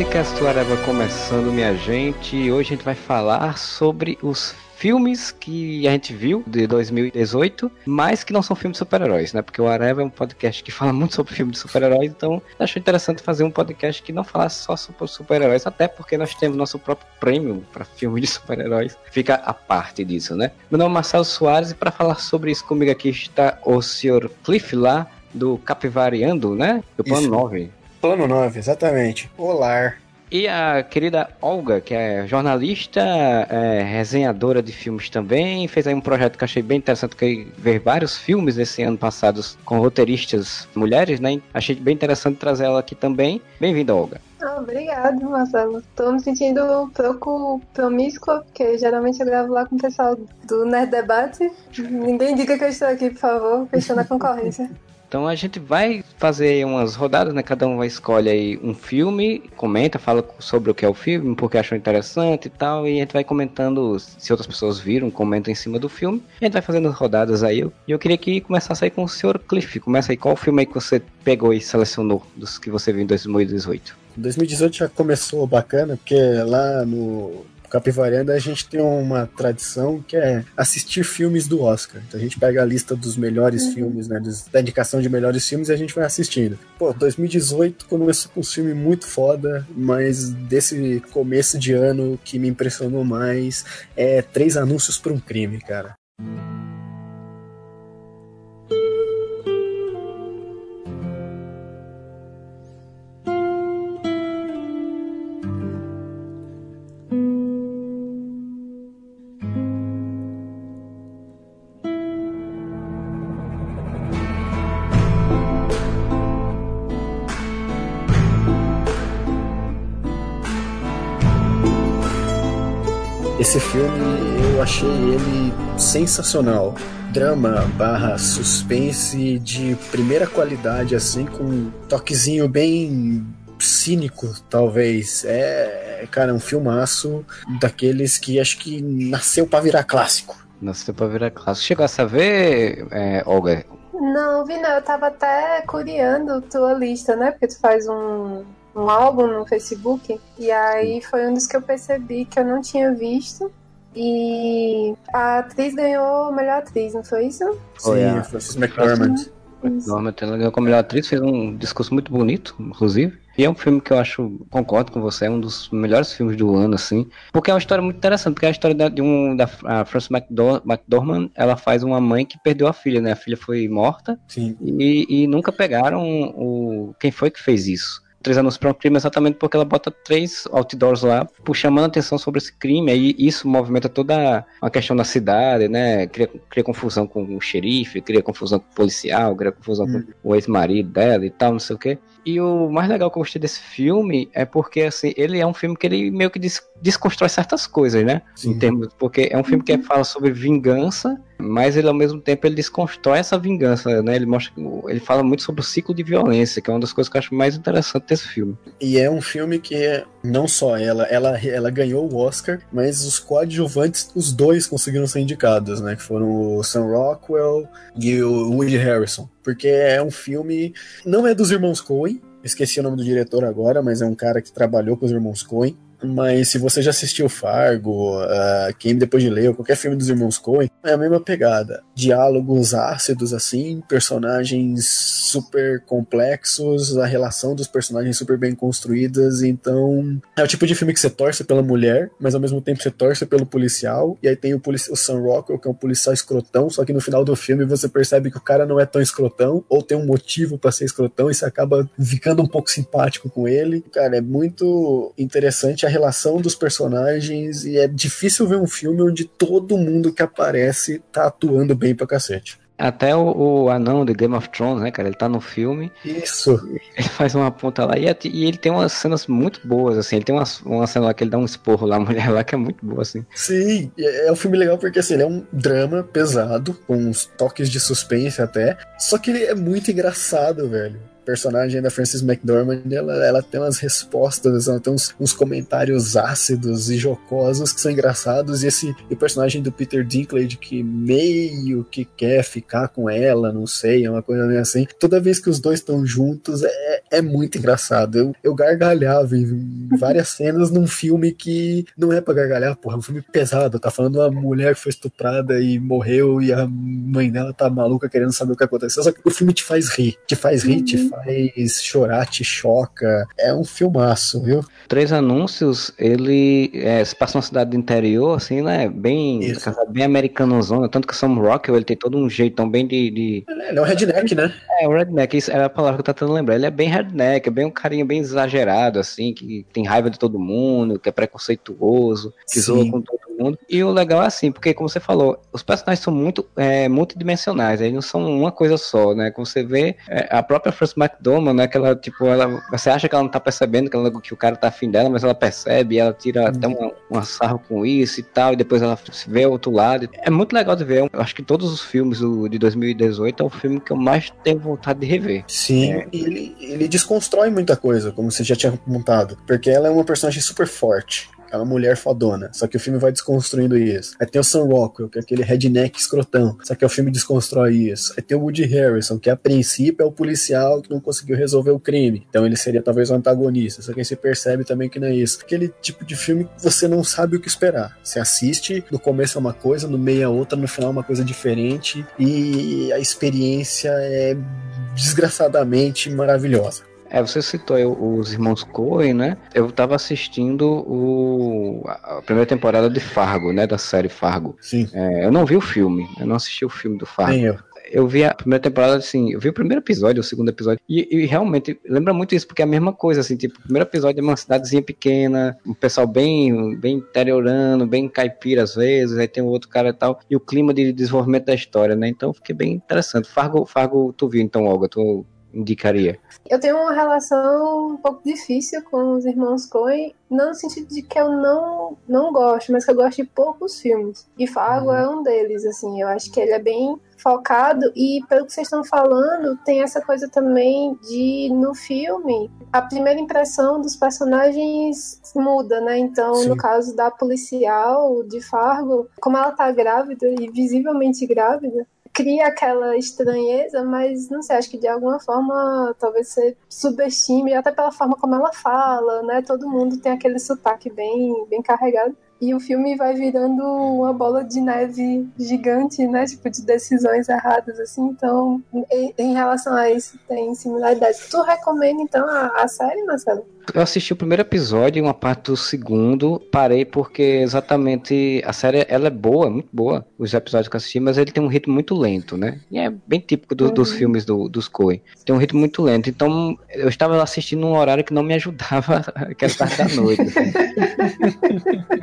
Podcast Areva começando, minha gente. Hoje a gente vai falar sobre os filmes que a gente viu de 2018, mas que não são filmes de super-heróis, né? Porque o Areva é um podcast que fala muito sobre filmes de super-heróis, então achei interessante fazer um podcast que não falasse só sobre super-heróis, até porque nós temos nosso próprio prêmio para filmes de super-heróis. Fica a parte disso, né? Meu nome é Marcelo Soares e para falar sobre isso comigo aqui está o senhor Cliff lá do Capivariando, né? Do plano Isso. 9. Plano 9, exatamente. Olá. E a querida Olga, que é jornalista, é, resenhadora de filmes também, fez aí um projeto que eu achei bem interessante, que é ver vários filmes esse ano passados com roteiristas mulheres, né? Achei bem interessante trazer ela aqui também. Bem-vinda, Olga. Ah, obrigado, Marcelo. Tô me sentindo um pouco promíscua, porque geralmente eu gravo lá com o pessoal do Nerd Debate. Ninguém diga que eu estou aqui, por favor, fechando a concorrência. Então a gente vai fazer umas rodadas, né? Cada um vai escolhe aí um filme, comenta, fala sobre o que é o filme, porque achou interessante e tal, e a gente vai comentando se outras pessoas viram, comentam em cima do filme. A gente vai fazendo rodadas aí. E eu queria que começasse aí com o Sr. Cliff. Começa aí, qual filme aí que você pegou e selecionou dos que você viu em 2018? 2018 já começou bacana, porque lá no Capivariando a gente tem uma tradição que é assistir filmes do Oscar. Então a gente pega a lista dos melhores filmes, né, da indicação de melhores filmes e a gente vai assistindo. Pô, 2018 começou com um filme muito foda, mas desse começo de ano que me impressionou mais é Três Anúncios por um Crime, cara. Esse filme eu achei ele sensacional. Drama barra suspense de primeira qualidade, assim, com um toquezinho bem cínico, talvez. É, cara, um filmaço daqueles que acho que nasceu pra virar clássico. Nossa, pra virar clássico. Chegou a saber, é, Olga? Não, vi não, eu tava até curiando tua lista, né? Porque tu faz um, um álbum no Facebook, e aí foi um dos que eu percebi que eu não tinha visto. E a atriz ganhou a melhor atriz, não foi isso? Foi Sim, a- Francis McDormand. Normalmente ela ganhou como melhor atriz, fez um discurso muito bonito, inclusive. E é um filme que eu acho, concordo com você, é um dos melhores filmes do ano, assim. Porque é uma história muito interessante, porque é a história da- de um da Frances McDor- McDormand, ela faz uma mãe que perdeu a filha, né? A filha foi morta Sim. e, e nunca pegaram o quem foi que fez isso. Três anos para um crime exatamente porque ela bota três outdoors lá, chamando a atenção sobre esse crime. Aí isso movimenta toda a questão da cidade, né? Cria, cria confusão com o xerife, cria confusão com o policial, cria confusão Hum. com o ex-marido dela e tal, não sei o quê. E o mais legal que eu gostei desse filme é porque, assim, ele é um filme que ele meio que des- desconstrói certas coisas, né? Sim. Em termos, porque é um filme que fala sobre vingança, mas ele ao mesmo tempo ele desconstrói essa vingança, né? Ele mostra, ele fala muito sobre o ciclo de violência, que é uma das coisas que eu acho mais interessante desse filme. E é um filme que é, não só ela, ela, ela ganhou o Oscar, mas os coadjuvantes, os dois conseguiram ser indicados, né? Que foram o Sam Rockwell e o Woody Harrison. Porque é um filme. Não é dos irmãos Coen, esqueci o nome do diretor agora, mas é um cara que trabalhou com os irmãos Coen. Mas se você já assistiu Fargo, uh, Quem Depois de Ler, ou qualquer filme dos irmãos Coen, é a mesma pegada. Diálogos ácidos, assim, personagens super complexos, a relação dos personagens super bem construídas. Então, é o tipo de filme que você torce pela mulher, mas ao mesmo tempo você torce pelo policial. E aí tem o, o Sam Rockwell, que é um policial escrotão, só que no final do filme você percebe que o cara não é tão escrotão, ou tem um motivo pra ser escrotão, e você acaba ficando um pouco simpático com ele. Cara, é muito interessante a relação dos personagens, e é difícil ver um filme onde todo mundo que aparece tá atuando bem pra cacete. Até o, o anão de Game of Thrones, né, cara? Ele tá no filme, Isso. ele faz uma ponta lá e, a- e ele tem umas cenas muito boas, assim. Ele tem uma, uma cena lá que ele dá um esporro lá, a mulher lá, que é muito boa, assim. Sim, é é um filme legal porque assim, ele é um drama pesado, com uns toques de suspense até. Só que ele é muito engraçado, velho. Personagem da Frances McDormand, ela, ela tem umas respostas, ela tem uns, uns comentários ácidos e jocosos que são engraçados, e esse e o personagem do Peter Dinklage que meio que quer ficar com ela, não sei, é uma coisa meio assim. Toda vez que os dois estão juntos, é, é muito engraçado. Eu, eu gargalhava em várias cenas num filme que não é pra gargalhar, porra, é um filme pesado, tá falando de uma mulher que foi estuprada e morreu e a mãe dela tá maluca querendo saber o que aconteceu, só que o filme te faz rir, te faz rir, uhum. te faz chorar, te choca, é um filmaço, viu? Três Anúncios, ele é, se passa numa cidade do interior, assim, né, bem, bem americanozona, tanto que Sam Rockwell, ele tem todo um jeitão bem de... de... Ele é um redneck, né? É, o redneck, isso era a palavra que eu tô tentando lembrar, ele é bem redneck, é bem um carinha bem exagerado, assim, que tem raiva de todo mundo, que é preconceituoso, que Sim. zoa com todo mundo. E o legal é assim, porque como você falou, os personagens são muito é, multidimensionais, eles não são uma coisa só, né? Como você vê, é, a própria Frances McDormand, né? Que ela, tipo, ela, você acha que ela não tá percebendo que, ela, que o cara tá afim dela, mas ela percebe, ela tira uhum. até uma, uma sarro com isso e tal, e depois ela vê o outro lado. É muito legal de ver. Eu acho que todos os filmes do, de 2018 é o filme que eu mais tenho vontade de rever. Sim, é. ele, ele desconstrói muita coisa, como você já tinha montado, porque ela é uma personagem super forte. Uma mulher fodona. Só que o filme vai desconstruindo isso. Aí tem o Sam Rockwell, que é aquele redneck escrotão. Só que o filme desconstrói isso. Aí tem o Woody Harrison, que a princípio é o policial que não conseguiu resolver o crime. Então ele seria talvez o antagonista. Só que aí você percebe também que não é isso. Aquele tipo de filme que você não sabe o que esperar. Você assiste, no começo é uma coisa, no meio é outra, no final é uma coisa diferente. E a experiência é desgraçadamente maravilhosa. É, você citou os irmãos Coen, né? Eu tava assistindo o, a primeira temporada de Fargo, né? Da série Fargo. Sim. É, eu não vi o filme, eu não assisti o filme do Fargo. Nem eu eu vi a primeira temporada, assim, eu vi o primeiro episódio, o segundo episódio, e, e, realmente lembra muito isso, porque é a mesma coisa, assim, tipo, o primeiro episódio é uma cidadezinha pequena, um pessoal bem, bem interiorano, bem caipira às vezes, aí tem o outro cara e tal, e o clima de desenvolvimento da história, né? Então fiquei bem interessante. Fargo, Fargo tu viu então, Olga? Tu indicaria? Eu tenho uma relação um pouco difícil com os irmãos Coen, não no sentido de que eu não, não gosto, mas que eu gosto de poucos filmes. E Fargo uhum. é um deles, assim, eu acho que ele é bem focado e pelo que vocês estão falando, tem essa coisa também de no filme, a primeira impressão dos personagens muda, né? Então, Sim. no caso da policial de Fargo, como ela tá grávida e visivelmente grávida, cria aquela estranheza, mas não sei, acho que de alguma forma talvez você subestime, até pela forma como ela fala, né? Todo mundo tem aquele sotaque bem, bem carregado. E o filme vai virando uma bola de neve gigante, né? Tipo, de decisões erradas, assim. Então, em, em relação a isso, tem similaridades. Tu recomenda, então, a, a série, Marcelo? Eu assisti o primeiro episódio e uma parte do segundo, parei porque exatamente a série ela é boa, muito boa, os episódios que eu assisti, mas ele tem um ritmo muito lento, né? E é bem típico do, uhum. dos filmes do, dos Coen. Tem um ritmo muito lento, então eu estava assistindo num horário que não me ajudava aquela parte da noite. Assim.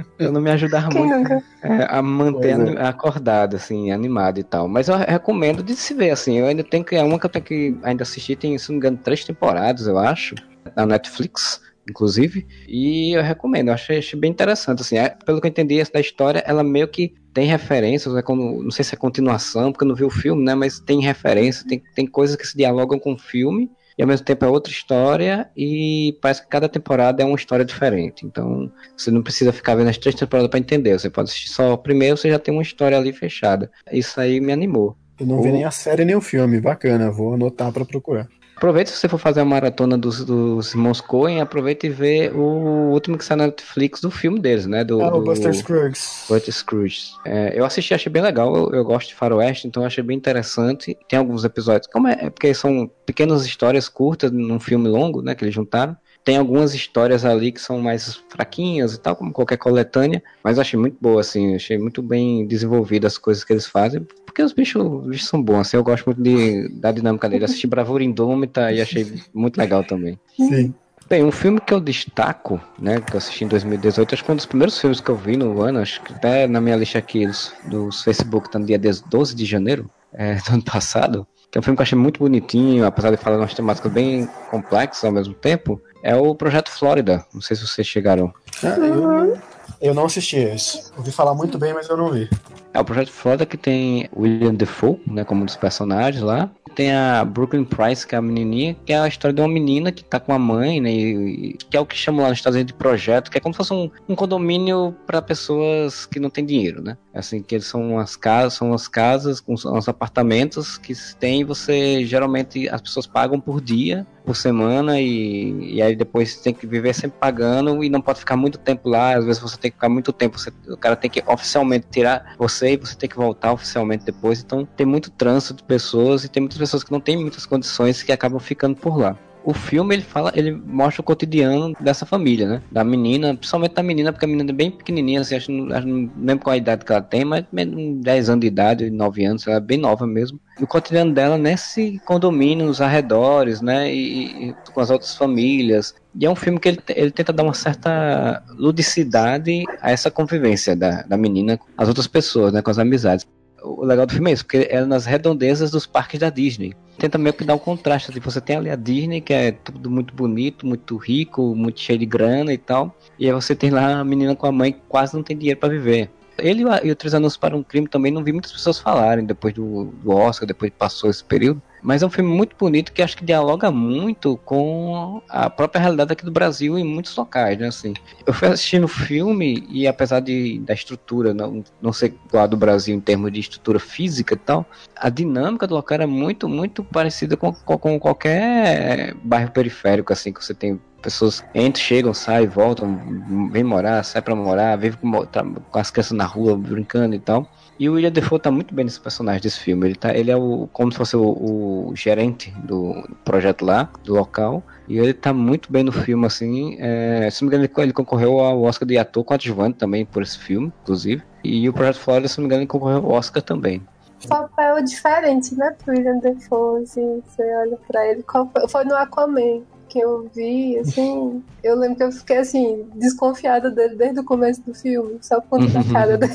eu não me ajudava Quem muito é, a manter é. acordado, assim, animado e tal. Mas eu recomendo de se ver, assim. Eu ainda tenho que. É uma que eu tenho que ainda assistir, tem, se não me engano, três temporadas, eu acho na Netflix, inclusive, e eu recomendo, eu achei, achei bem interessante, assim, é, pelo que eu entendi da história, ela meio que tem referências, é como, não sei se é continuação, porque eu não vi o filme, né, mas tem referências, tem, tem coisas que se dialogam com o filme, e ao mesmo tempo é outra história, e parece que cada temporada é uma história diferente, então você não precisa ficar vendo as três temporadas para entender, você pode assistir só o primeiro, você já tem uma história ali fechada, isso aí me animou. Eu não vi nem a série nem o filme, bacana, vou anotar para procurar. Aproveita se você for fazer a maratona dos, dos irmãos Coen, aproveita e vê o último que saiu na Netflix do filme deles, né? Do, ah, o Buster Scruggs. Buster Scruggs. É, eu assisti, achei bem legal. Eu, eu, gosto de faroeste, então achei bem interessante. Tem alguns episódios, como é, é porque são pequenas histórias curtas num filme longo, né? Que eles juntaram. Tem algumas histórias ali que são mais fraquinhas e tal, como qualquer coletânea, mas eu achei muito boa, assim, achei muito bem desenvolvidas as coisas que eles fazem, porque os bichos, os bichos são bons, assim, eu gosto muito de, da dinâmica dele. Assisti Bravura Indômita e achei muito legal também. Sim. Bem, um filme que eu destaco, né, que eu assisti em 2018, acho que foi um dos primeiros filmes que eu vi no ano, acho que até na minha lista aqui dos, dos Facebook, tá no dia 12 de janeiro é, do ano passado, que é um filme que eu achei muito bonitinho, apesar de falar umas temáticas bem complexas ao mesmo tempo, é o Projeto Flórida. Não sei se vocês chegaram. Ah, eu, eu não assisti esse. Ouvi falar muito bem, mas eu não vi. É o Projeto Florida que tem William Defoe, né, como um dos personagens lá. Tem a Brooklyn Price, que é a menininha, que é a história de uma menina que tá com a mãe, né, e, que é o que chamam lá nos Estados Unidos de projeto, que é como se fosse um, um condomínio para pessoas que não têm dinheiro, né? Assim, que eles são umas casas, são umas casas com uns apartamentos que tem, você geralmente as pessoas pagam por dia por semana e, e aí depois tem que viver sempre pagando e não pode ficar muito tempo lá. Às vezes você tem que ficar muito tempo, você, o cara tem que oficialmente tirar você e você tem que voltar oficialmente depois. Então tem muito trânsito de pessoas e tem muitas pessoas que não têm muitas condições que acabam ficando por lá o filme ele fala, ele mostra o cotidiano dessa família, né? Da menina, principalmente da menina, porque a menina é bem pequenininha, assim, acho, acho não lembro qual a idade que ela tem, mas 10 anos de idade, 9 anos, ela é bem nova mesmo. E o cotidiano dela nesse condomínio, nos arredores, né? E, e com as outras famílias. E é um filme que ele, ele tenta dar uma certa ludicidade a essa convivência da, da menina com as outras pessoas, né? Com as amizades o legal do filme é isso, porque é nas redondezas dos parques da Disney. Tenta meio que dar um contraste. Tipo, você tem ali a Disney, que é tudo muito bonito, muito rico, muito cheio de grana e tal. E aí você tem lá a menina com a mãe que quase não tem dinheiro para viver. Ele e o Três Anos para um Crime também não vi muitas pessoas falarem depois do, do Oscar, depois que passou esse período. Mas é um filme muito bonito que acho que dialoga muito com a própria realidade aqui do Brasil em muitos locais, né? Assim, eu fui assistindo o filme e apesar de, da estrutura não, não ser do Brasil em termos de estrutura física e tal, a dinâmica do local era muito, muito parecida com, com, qualquer bairro periférico, assim, que você tem pessoas entram, chegam, saem, voltam, vêm morar, sai pra morar, vivem com, com as crianças na rua brincando e tal. E o William Defoe tá muito bem nesse personagem desse filme. Ele, tá, ele é o, como se fosse o, o gerente do projeto lá, do local. E ele tá muito bem no filme, assim. É, se não me engano, ele, concorreu ao Oscar de ator coadjuvante também por esse filme, inclusive. E o Projeto Florida, se não me engano, ele concorreu ao Oscar também. Papel diferente, né, pro William Defoe, assim, você olha pra ele. Foi no Aquaman que eu vi, assim, eu lembro que eu fiquei assim, desconfiada dele desde o começo do filme, só por conta da cara dele.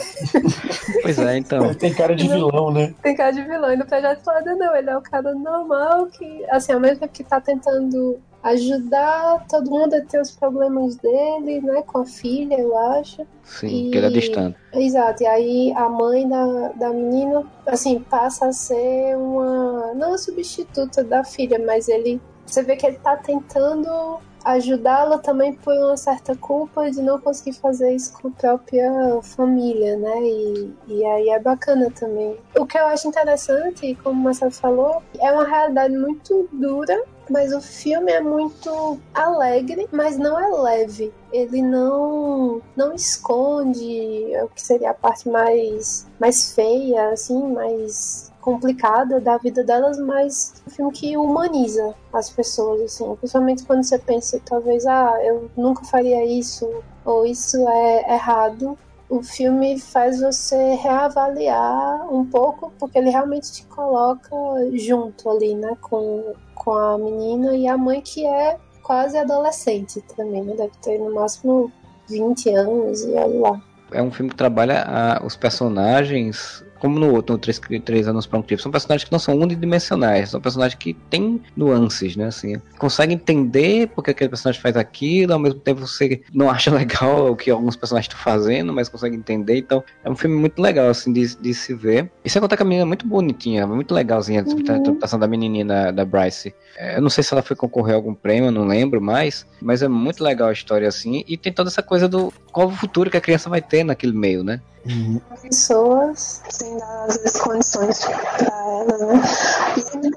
Pois é, então. Ele tem cara de vilão, né? Tem cara de vilão. E no projeto Florida não, ele é o cara normal que, assim, ao mesmo tempo que tá tentando ajudar todo mundo a ter os problemas dele, né, com a filha, eu acho. Sim, e... que ele é distante. Exato, e aí a mãe da, da menina, assim, passa a ser uma, não a substituta da filha, mas ele você vê que ele tá tentando ajudá-la também por uma certa culpa de não conseguir fazer isso com a própria família, né? E, e aí é bacana também. O que eu acho interessante, como o Marcelo falou, é uma realidade muito dura, mas o filme é muito alegre, mas não é leve. Ele não não esconde o que seria a parte mais mais feia, assim, mais complicada da vida delas, mas um filme que humaniza as pessoas, assim. Principalmente quando você pensa, talvez, ah, eu nunca faria isso, ou isso é errado. O filme faz você reavaliar um pouco, porque ele realmente te coloca junto ali, né, com, com a menina e a mãe que é quase adolescente também, né? Deve ter no máximo 20 anos e olha lá. É um filme que trabalha a, ah, os personagens como no outro, no 3, 3 anos para um crime, são personagens que não são unidimensionais, são personagens que têm nuances, né? Assim, consegue entender porque aquele personagem faz aquilo, ao mesmo tempo você não acha legal o que alguns personagens estão fazendo, mas consegue entender. Então, é um filme muito legal, assim, de, de se ver. E sem contar que a menina é muito bonitinha, muito legalzinha uhum. a interpretação da menininha da, da Bryce. É, eu não sei se ela foi concorrer a algum prêmio, não lembro mais, mas é muito legal a história, assim, e tem toda essa coisa do qual o futuro que a criança vai ter naquele meio, né? Uhum. Pessoas dar, às vezes, condições pra ela, né?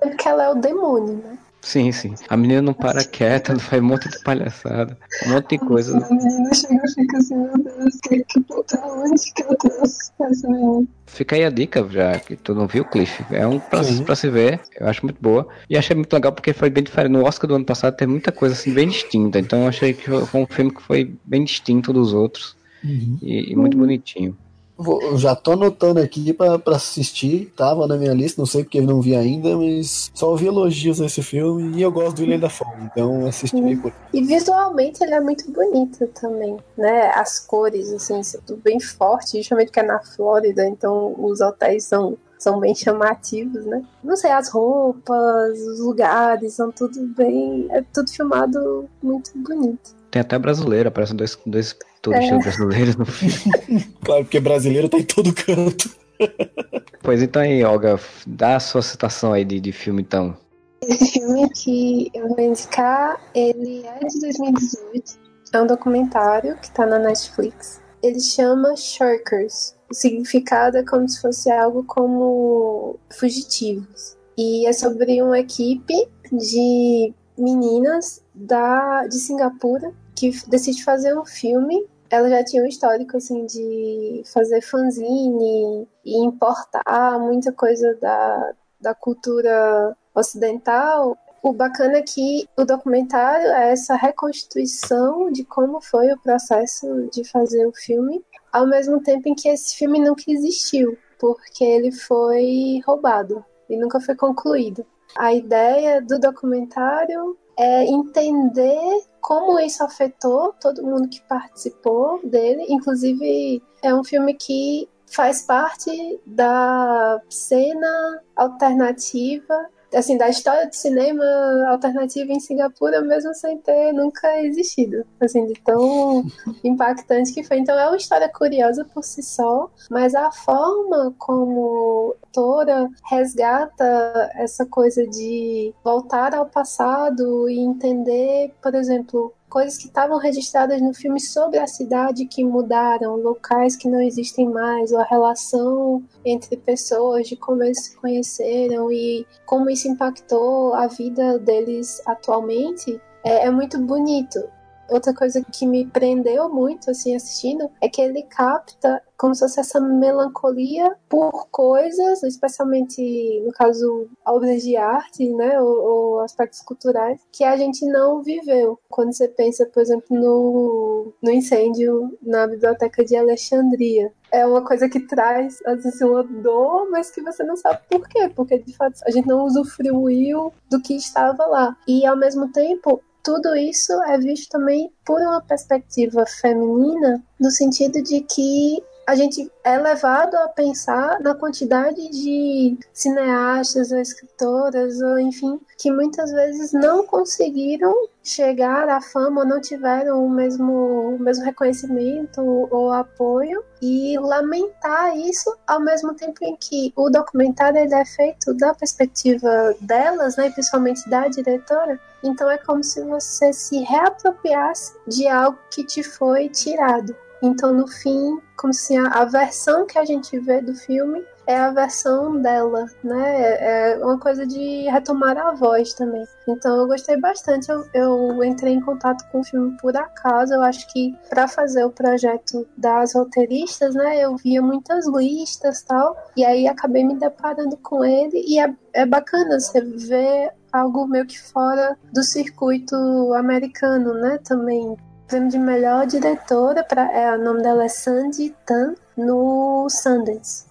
E que ela é o demônio, né? Sim, sim. A menina não para quieta, faz um monte de palhaçada, um monte de coisa. A menina chega e fica assim, meu Deus, que, que puta, onde que eu trouxe essa menina? Fica aí a dica, já que tu não viu, Cliff. É um pra, pra, se ver, eu acho muito boa. E achei muito legal porque foi bem diferente. No Oscar do ano passado tem muita coisa assim bem distinta. Então eu achei que foi um filme que foi bem distinto dos outros. Uhum. E, e muito bonitinho. Vou, já tô anotando aqui pra, pra assistir. Tava na minha lista, não sei porque não vi ainda, mas só ouvi elogios nesse filme e eu gosto do Ilha da Fome, então assisti por E visualmente ele é muito bonito também, né? As cores, assim, tudo bem forte, justamente que é na Flórida, então os hotéis são são bem chamativos, né? Não sei, as roupas, os lugares, são tudo bem. É tudo filmado muito bonito. Tem até brasileira, aparecem dois, dois turistas é. brasileiros no filme. claro, porque brasileiro tá em todo canto. pois então aí, Olga, dá a sua citação aí de, de filme então. Esse filme que eu vou indicar, ele é de 2018. É um documentário que tá na Netflix. Ele chama Shirkers. O significado é como se fosse algo como fugitivos. E é sobre uma equipe de meninas da, de Singapura que decide fazer um filme. Ela já tinha um histórico assim de fazer fanzine e importar muita coisa da, da cultura ocidental. O bacana é que o documentário é essa reconstituição de como foi o processo de fazer o filme, ao mesmo tempo em que esse filme nunca existiu, porque ele foi roubado e nunca foi concluído. A ideia do documentário é entender como isso afetou todo mundo que participou dele. Inclusive, é um filme que faz parte da cena alternativa assim, da história do cinema alternativo em Singapura, mesmo sem ter nunca existido, assim, de tão impactante que foi. Então é uma história curiosa por si só, mas a forma como a autora resgata essa coisa de voltar ao passado e entender, por exemplo, coisas que estavam registradas no filme sobre a cidade que mudaram, locais que não existem mais, ou a relação entre pessoas, de como eles se conheceram e como isso impactou a vida deles atualmente, é, é muito bonito. Outra coisa que me prendeu muito, assim, assistindo, é que ele capta como se fosse essa melancolia por coisas, especialmente, no caso, obras de arte, né, ou, ou, aspectos culturais, que a gente não viveu. Quando você pensa, por exemplo, no, no incêndio na Biblioteca de Alexandria. É uma coisa que traz, às vezes, uma dor, mas que você não sabe por quê, porque, de fato, a gente não usufruiu do que estava lá. E, ao mesmo tempo, tudo isso é visto também por uma perspectiva feminina, no sentido de que a gente é levado a pensar na quantidade de cineastas ou escritoras, ou enfim, que muitas vezes não conseguiram chegar à fama, ou não tiveram o mesmo, o mesmo reconhecimento ou apoio, e lamentar isso ao mesmo tempo em que o documentário ele é feito da perspectiva delas, né, principalmente da diretora, então é como se você se reapropriasse de algo que te foi tirado. Então, no fim, como se a, a versão que a gente vê do filme é a versão dela, né? É uma coisa de retomar a voz também. Então eu gostei bastante. Eu, eu entrei em contato com o filme por acaso. Eu acho que para fazer o projeto das roteiristas, né? Eu via muitas listas tal. E aí acabei me deparando com ele. E é, é bacana você ver algo meio que fora do circuito americano, né? Também prêmio de melhor diretora, pra, é, o nome dela é Sandy Tan, no Sundance.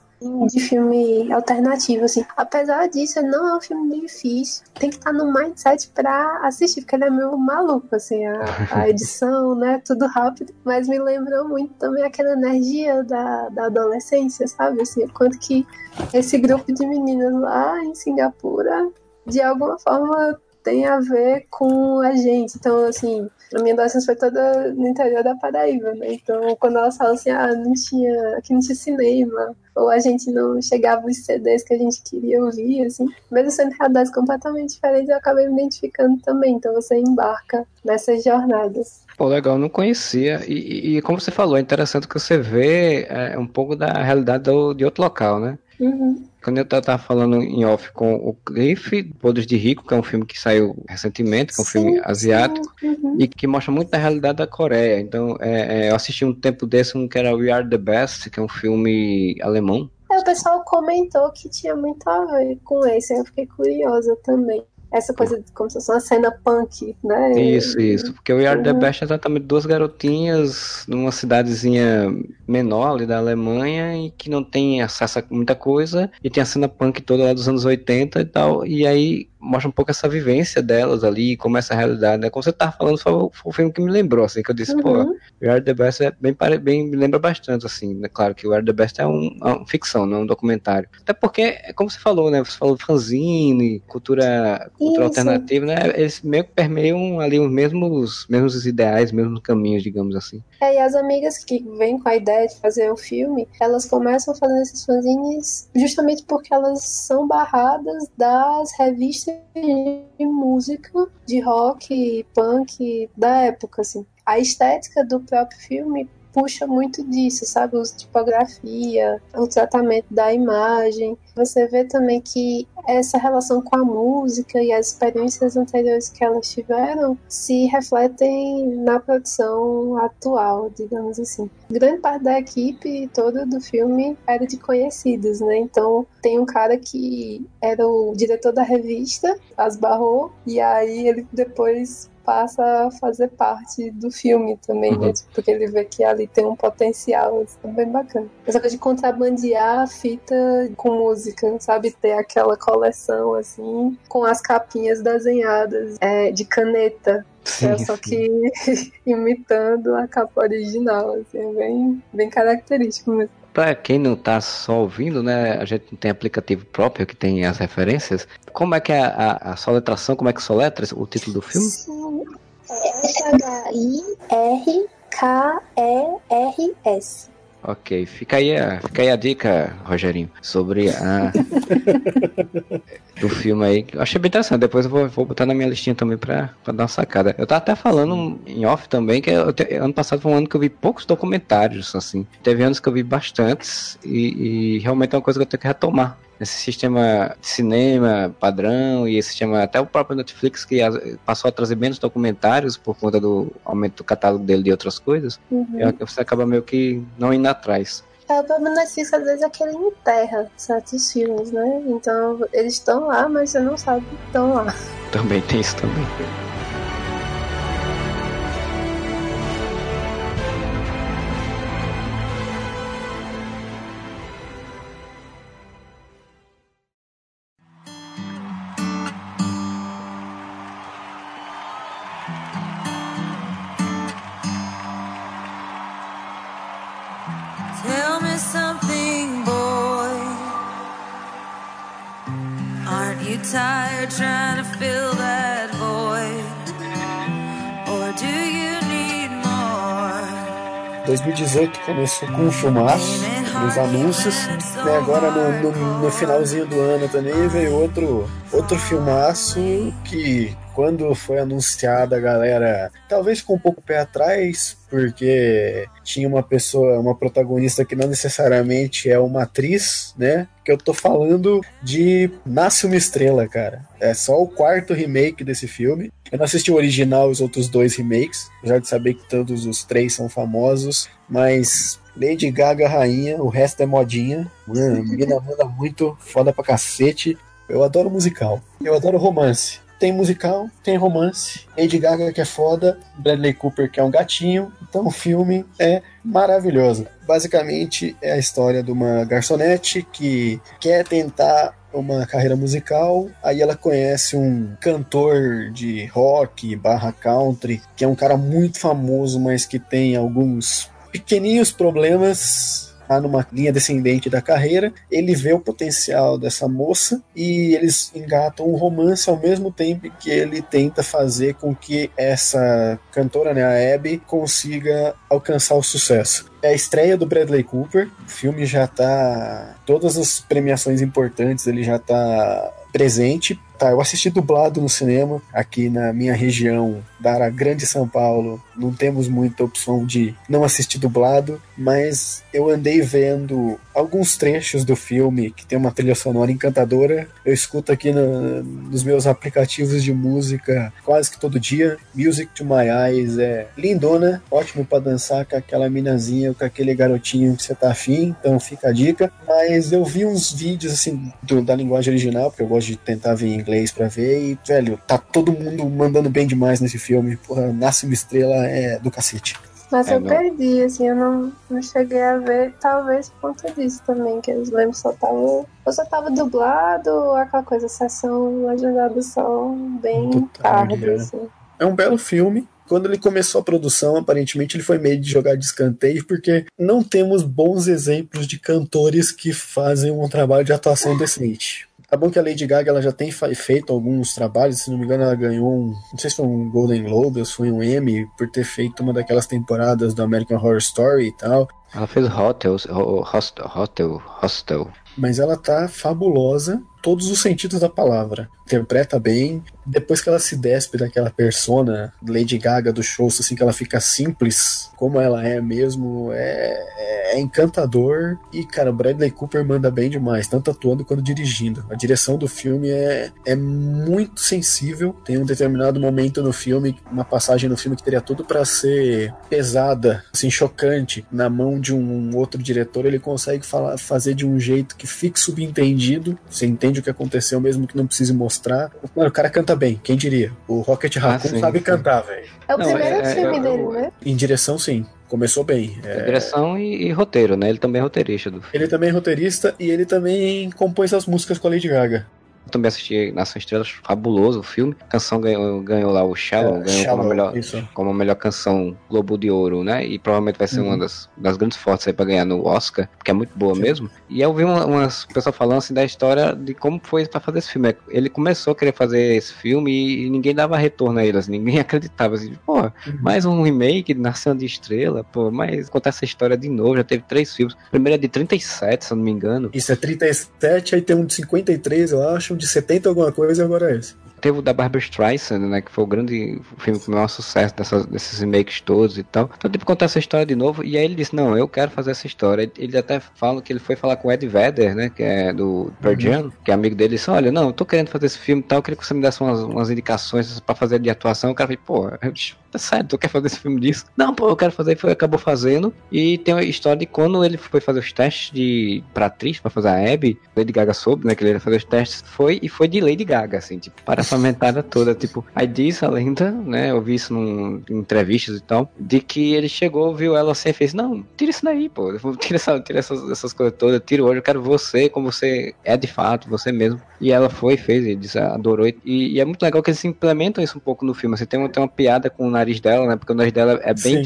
De filme alternativo, assim. Apesar disso, não é um filme difícil. Tem que estar no mindset pra assistir, porque ele é meio maluco, assim, a, a edição, né? Tudo rápido. Mas me lembrou muito também aquela energia da, da adolescência, sabe? Assim, quanto que esse grupo de meninas lá em Singapura, de alguma forma, tem a ver com a gente. Então, assim, a minha adolescência foi toda no interior da Paraíba, né? Então, quando elas falam assim, ah, não tinha, aqui não tinha cinema, ou a gente não chegava os CDs que a gente queria ouvir, assim, mesmo sendo realidades completamente diferentes, eu acabei me identificando também. Então, você embarca nessas jornadas. Pô, legal, não conhecia. E, e, como você falou, é interessante que você vê é, um pouco da realidade do, de outro local, né? Uhum. Quando eu tava falando em off com o Cliff, Podres de Rico, que é um filme que saiu recentemente, que é um sim, filme asiático, uhum. e que mostra muito da realidade da Coreia. Então, é, é, eu assisti um tempo desse um que era We Are the Best, que é um filme alemão. É, o pessoal comentou que tinha muito a ver com esse, eu fiquei curiosa também essa coisa de como se fosse uma cena punk, né? Isso, isso. Porque o We Are the uhum. Best é exatamente duas garotinhas numa cidadezinha menor ali da Alemanha e que não tem acesso a muita coisa e tem a cena punk toda lá dos anos 80 e tal. E aí mostra um pouco essa vivência delas ali, como essa realidade, né? Como você tava falando, foi, foi o filme que me lembrou, assim, que eu disse, uhum. pô, We Are The Best é bem, bem, me lembra bastante, assim, né? Claro que We Are The Best é, um, é uma ficção, não é um documentário. Até porque, é como você falou, né? Você falou fanzine, cultura, cultura alternativa, né? Eles meio que permeiam ali os mesmos, mesmos ideais, mesmos caminhos, digamos assim. É, e as amigas que vêm com a ideia ideia de fazer o filme, elas começam fazendo esses fanzines justamente porque elas são barradas das revistas de música, de rock, punk da época, assim. A estética do próprio filme puxa muito disso, sabe? Os tipografia, o tratamento da imagem. Você vê também que essa relação com a música e as experiências anteriores que elas tiveram se refletem na produção atual, digamos assim. Grande parte da equipe toda do filme era de conhecidos, né? Então tem um cara que era o diretor da revista, As Barro, e aí ele depois passa a fazer parte do filme também, né? uhum. né? Porque ele vê que ali tem um potencial, assim, é bem bacana. Essa coisa de contrabandear a fita com música, sabe? Ter aquela coleção, assim, com as capinhas desenhadas é, de caneta. Sim, é, só que imitando a capa original, assim, é bem, bem característico mesmo. Para quem não está só ouvindo, né, a gente não tem aplicativo próprio que tem as referências. Como é que é a, a soletração, como é que soletra o título do filme? S-H-I-R-K-E-R-S. Ok, fica aí, a, fica aí a dica, Rogerinho, sobre a. do filme aí. Eu achei bem interessante. Depois eu vou, vou botar na minha listinha também pra, pra dar uma sacada. Eu tava até falando em off também, que eu, ano passado foi um ano que eu vi poucos documentários, assim. Teve anos que eu vi bastantes e, e realmente é uma coisa que eu tenho que retomar esse sistema de cinema padrão e esse sistema, até o próprio Netflix que passou a trazer menos documentários por conta do aumento do catálogo dele de outras coisas, uhum. você acaba meio que não indo atrás. É, o problema Netflix às vezes é que ele enterra certos filmes, né? Então eles estão lá, mas você não sabe que estão lá. Também tem isso também. 2018 começou com um filmaço, nos anúncios, né? agora no, no, no, finalzinho do ano também veio outro, outro filmaço que quando foi anunciada a galera talvez com um pouco pé atrás, porque tinha uma pessoa, uma protagonista que não necessariamente é uma atriz, né? Que eu tô falando de Nasce uma Estrela, cara. É só o quarto remake desse filme. Eu não assisti o original e os outros dois remakes, já de saber que todos os três são famosos, mas Lady Gaga rainha, o resto é modinha. Mano, a menina manda muito, foda pra cacete. Eu adoro musical. Eu adoro romance tem musical, tem romance, Lady Gaga que é foda, Bradley Cooper que é um gatinho, então o filme é maravilhoso. Basicamente é a história de uma garçonete que quer tentar uma carreira musical, aí ela conhece um cantor de rock barra country, que é um cara muito famoso, mas que tem alguns pequeninhos problemas tá numa linha descendente da carreira, ele vê o potencial dessa moça e eles engatam um romance ao mesmo tempo que ele tenta fazer com que essa cantora, né, a Abby, consiga alcançar o sucesso. É a estreia do Bradley Cooper, o filme já tá todas as premiações importantes, ele já tá presente. Tá, eu assisti dublado no cinema aqui na minha região da Grande São Paulo. Não temos muita opção de não assistir dublado, mas eu andei vendo alguns trechos do filme que tem uma trilha sonora encantadora. Eu escuto aqui no, nos meus aplicativos de música quase que todo dia. Music to My Eyes é lindona, ótimo para dançar com aquela minazinha, com aquele garotinho que você tá afim, então fica a dica. Mas eu vi uns vídeos assim do, da linguagem original, porque eu gosto de tentar ver em inglês para ver, e, velho, tá todo mundo mandando bem demais nesse filme. Porra, Nasce uma Estrela é do cacete. Mas é, eu não... perdi, assim, eu não, não cheguei a ver, talvez por conta disso também, que eu lembro só tava. Ou só tava dublado, ou aquela coisa, sessão legendada só bem tarde, é. assim. É um belo filme, quando ele começou a produção, aparentemente ele foi meio de jogar de escanteio, porque não temos bons exemplos de cantores que fazem um trabalho de atuação decente. Tá bom que a Lady Gaga ela já tem feito alguns trabalhos, se não me engano, ela ganhou um. Não sei se foi um Golden Globe ou se foi um Emmy por ter feito uma daquelas temporadas do American Horror Story e tal. Ela fez Hotels, Hostel, Hostel, Hostel. Mas ela tá fabulosa todos os sentidos da palavra. Interpreta bem. Depois que ela se despe daquela persona Lady Gaga do show, assim que ela fica simples, como ela é mesmo, é, é encantador. E, cara, Bradley Cooper manda bem demais, tanto atuando quanto dirigindo. A direção do filme é, é muito sensível. Tem um determinado momento no filme, uma passagem no filme que teria tudo para ser pesada, assim, chocante, na mão de um outro diretor, ele consegue falar, fazer de um jeito que fique subentendido. Você entende entende o que aconteceu, mesmo que não precise mostrar. Mano, o cara canta bem, quem diria? O Rocket Raccoon ah, sabe sim. cantar, velho. É o não, primeiro é, filme é, dele, né? Em direção, sim. Começou bem. É... Direção e, e, roteiro, né? Ele também é roteirista do filme. Ele também é roteirista e ele também compôs as músicas com a Lady Gaga também assisti Nação Estrelas, fabuloso o filme. A canção ganhou, ganhou lá o Shallow, é, ganhou Shallow, como, a melhor, como a melhor canção Globo de Ouro, né? E provavelmente vai ser uhum. uma das, das grandes fortes aí pra ganhar no Oscar, porque é muito boa Sim. mesmo. E eu vi uma, umas pessoas falando assim da história de como foi para fazer esse filme. Ele começou a querer fazer esse filme e, e ninguém dava retorno a ele, assim, ninguém acreditava. Assim, pô, uhum. mais um remake de Nação de Estrela, pô, mas contar essa história de novo, já teve três filmes. O primeiro é de 37, se eu não me engano. Isso é 37, aí tem um de 53, eu acho, de 70 alguma coisa e agora é esse teve o da Barbara Streisand, né, que foi o grande filme com o maior sucesso dessas, desses remakes todos e tal. Então, tipo, contar essa história de novo. E aí ele disse, não, eu quero fazer essa história. Ele até fala que ele foi falar com o Ed Vedder, né, que é do Pearl uhum. que é amigo dele, disse, olha, não, eu tô querendo fazer esse filme e tal, eu queria que você me desse umas, umas indicações para fazer de atuação. O cara falou, pô, tá sério, tu quer fazer esse filme disso? Não, pô, eu quero fazer, foi, acabou fazendo. E tem a história de quando ele foi fazer os testes de pra atriz, pra fazer a Abby, Lady Gaga soube, né, que ele ia fazer os testes, foi e foi de Lady Gaga, assim, tipo, para a fermentada toda tipo, aí diz a lenda, né? Eu vi isso num, em entrevistas e tal, de que ele chegou, viu ela assim e fez: Não, tira isso daí, pô. Tira, essa, tira essas, essas coisas todas, tira o olho, eu quero você como você é de fato, você mesmo. E ela foi, fez, ele disse, adorou. E, e é muito legal que eles implementam isso um pouco no filme. Você tem, uma, tem uma piada com o nariz dela, né? Porque o nariz dela é bem,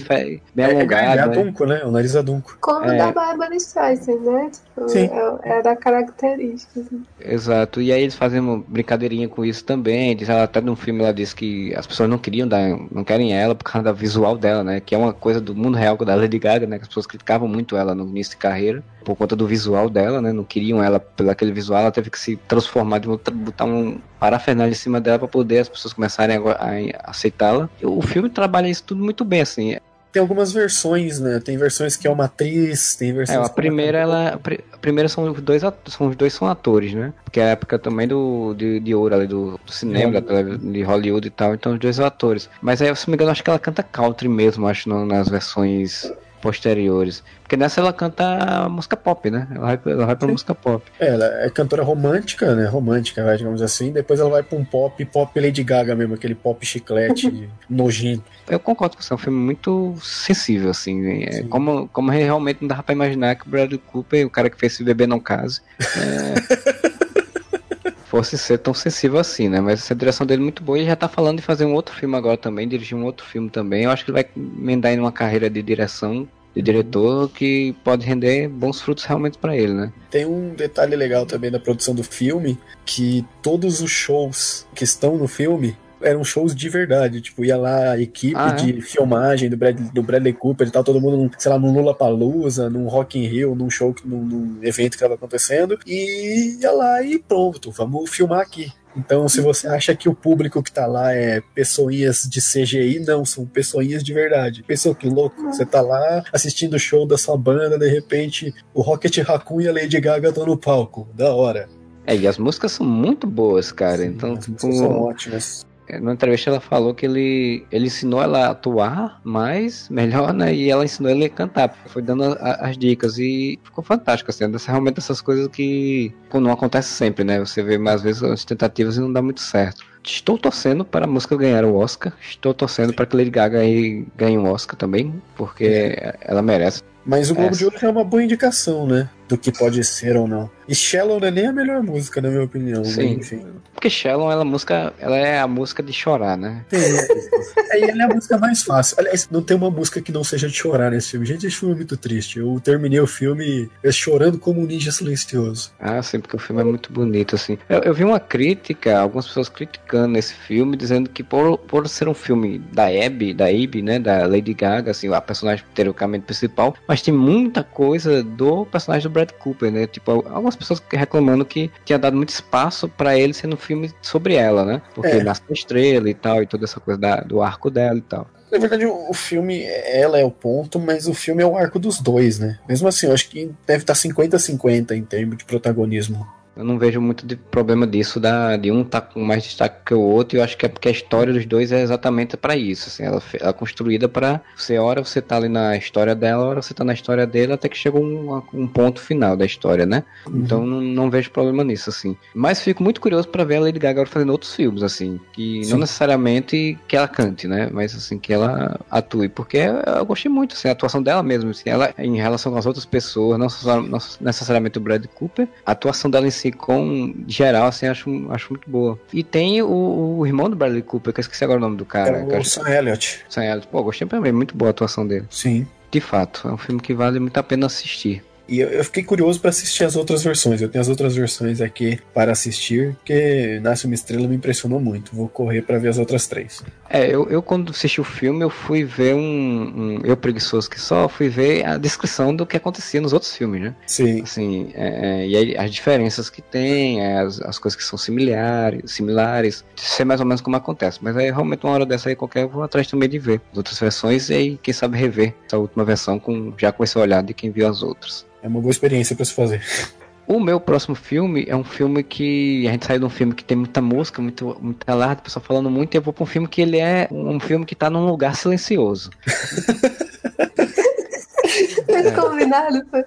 bem é, alongado. É, é adunco, né? O nariz adunco. Como é... da Bárbara Streisand, né? Tipo, Sim. É, é da característica. Assim. Exato. E aí eles fazem uma brincadeirinha com isso também. Diz, ela até no filme ela disse que as pessoas não queriam dar, não querem ela por causa da visual dela, né? Que é uma coisa do mundo real da Lady Gaga, né? Que as pessoas criticavam muito ela no início de carreira por conta do visual dela, né? Não queriam ela pelo aquele visual, ela teve que se transformar, de botar um parafernália em cima dela para poder as pessoas começarem a, a aceitá-la. O filme trabalha isso tudo muito bem, assim tem algumas versões, né? Tem versões que é uma atriz, tem versões. É, a primeira, ela, a primeira são os dois, são os dois são atores, né? Porque é a época também do de, de ouro ali do, do cinema, da, de Hollywood e tal, então os dois atores. Mas aí, se não me engano, acho que ela canta country mesmo, acho, nas versões posteriores. Porque nessa ela canta música pop, né? Ela vai, ela vai pra Sim. música pop. É, ela é cantora romântica, né? Romântica, vai, digamos assim. Depois ela vai pra um pop, pop Lady Gaga mesmo, aquele pop chiclete nojento. Eu concordo com você, é um filme muito sensível, assim. É, como, como realmente não dava pra imaginar que o Bradley Cooper, o cara que fez esse bebê não case. É... fosse ser tão sensível assim, né? Mas essa direção dele é muito boa e já tá falando de fazer um outro filme agora também, dirigir um outro filme também. Eu acho que ele vai emendar em uma carreira de direção de diretor que pode render bons frutos realmente para ele, né? Tem um detalhe legal também da produção do filme, que todos os shows que estão no filme eram shows de verdade. Tipo, ia lá a equipe ah, é? de filmagem do Bradley, do Bradley Cooper e tal, todo mundo, sei lá, num Lula Palusa, num Rock in Rio, num show, num, num evento que tava acontecendo, e ia lá e pronto, vamos filmar aqui. Então, se você acha que o público que tá lá é pessoinhas de CGI, não, são pessoinhas de verdade. Pensou que louco, você tá lá assistindo o show da sua banda, de repente o Rocket Raccoon e a Lady Gaga estão no palco. Da hora. É, e as músicas são muito boas, cara. Sim, então, as tipo, são ótimas. É, na entrevista ela falou que ele, ele ensinou ela a atuar mais, melhor, né? E ela ensinou ele a cantar. Foi dando a, as dicas e ficou fantástico, assim. Realmente essas coisas que pô, não acontece sempre, né? Você vê mais vezes as tentativas e não dá muito certo. Estou torcendo para a música ganhar o Oscar. Estou torcendo para que Lady Gaga ganhe um Oscar também, porque ela merece. Mas o Globo de Ouro é uma boa indicação, né? Do que pode ser ou não. E Shallow não é nem a melhor música, na minha opinião. Né? Sim. Enfim. Porque Shallow ela, é música, ela é a música de chorar, né? É, ela é a música mais fácil. Aliás, não tem uma música que não seja de chorar nesse filme. Gente, esse filme é muito triste. Eu terminei o filme chorando como um ninja silencioso. Ah, sim, porque o filme é muito bonito, assim. Eu, eu vi uma crítica, algumas pessoas criticando esse filme, dizendo que por, por ser um filme da Abby, da Abby, né, da Lady Gaga, assim, a personagem teoricamente principal, mas tem muita coisa do personagem do Brad Cooper, né? Tipo, algumas pessoas reclamando que tinha dado muito espaço para ele sendo um filme sobre ela, né? Porque é. nasce a estrela e tal, e toda essa coisa da, do arco dela e tal. Na verdade, o filme, ela é o ponto, mas o filme é o arco dos dois, né? Mesmo assim, eu acho que deve estar 50-50 em termos de protagonismo. Eu não vejo muito de problema disso, da, de um estar tá com mais destaque que o outro, e eu acho que é porque a história dos dois é exatamente para isso. Assim, ela, ela é construída para você, hora você tá ali na história dela, hora você tá na história dele, até que chega um, um ponto final da história, né? Uhum. Então não, não, vejo problema nisso, assim. Mas fico muito curioso para ver a Lady Gaga fazendo outros filmes, assim, que Sim. não necessariamente que ela cante, né? Mas assim, que ela atue, porque eu gostei muito, assim, a atuação dela mesmo, assim, ela em relação as outras pessoas, não, não necessariamente o Brad Cooper, a atuação dela em si com geral, assim, acho, acho muito boa. E tem o, o irmão do Bradley Cooper, que eu esqueci agora o nome do cara. É o Sam Elliott. Sam Elliott. Pô, gostei também, muito boa a atuação dele. Sim. De fato, é um filme que vale muito a pena assistir. E eu, eu fiquei curioso para assistir as outras versões. Eu tenho as outras versões aqui para assistir, porque Nasce uma Estrela me impressionou muito. Vou correr para ver as outras três. É, eu, eu quando assisti o filme, eu fui ver um, um, Eu preguiçoso que só, fui ver a descrição do que acontecia nos outros filmes, né? Sim. Assim, é, é, e aí, as diferenças que tem, é, as, as coisas que são similares, similares, sei mais ou menos como acontece. Mas aí realmente uma hora dessa aí qualquer eu vou atrás também de ver as outras versões e aí, quem sabe rever essa última versão com, já com esse olhar de quem viu as outras. É uma boa experiência para se fazer. O meu próximo filme é um filme que. A gente saiu de um filme que tem muita música, muito, muita alarde, pessoal falando muito, e eu vou pra um filme que ele é um filme que tá num lugar silencioso. Foi combinado, foi.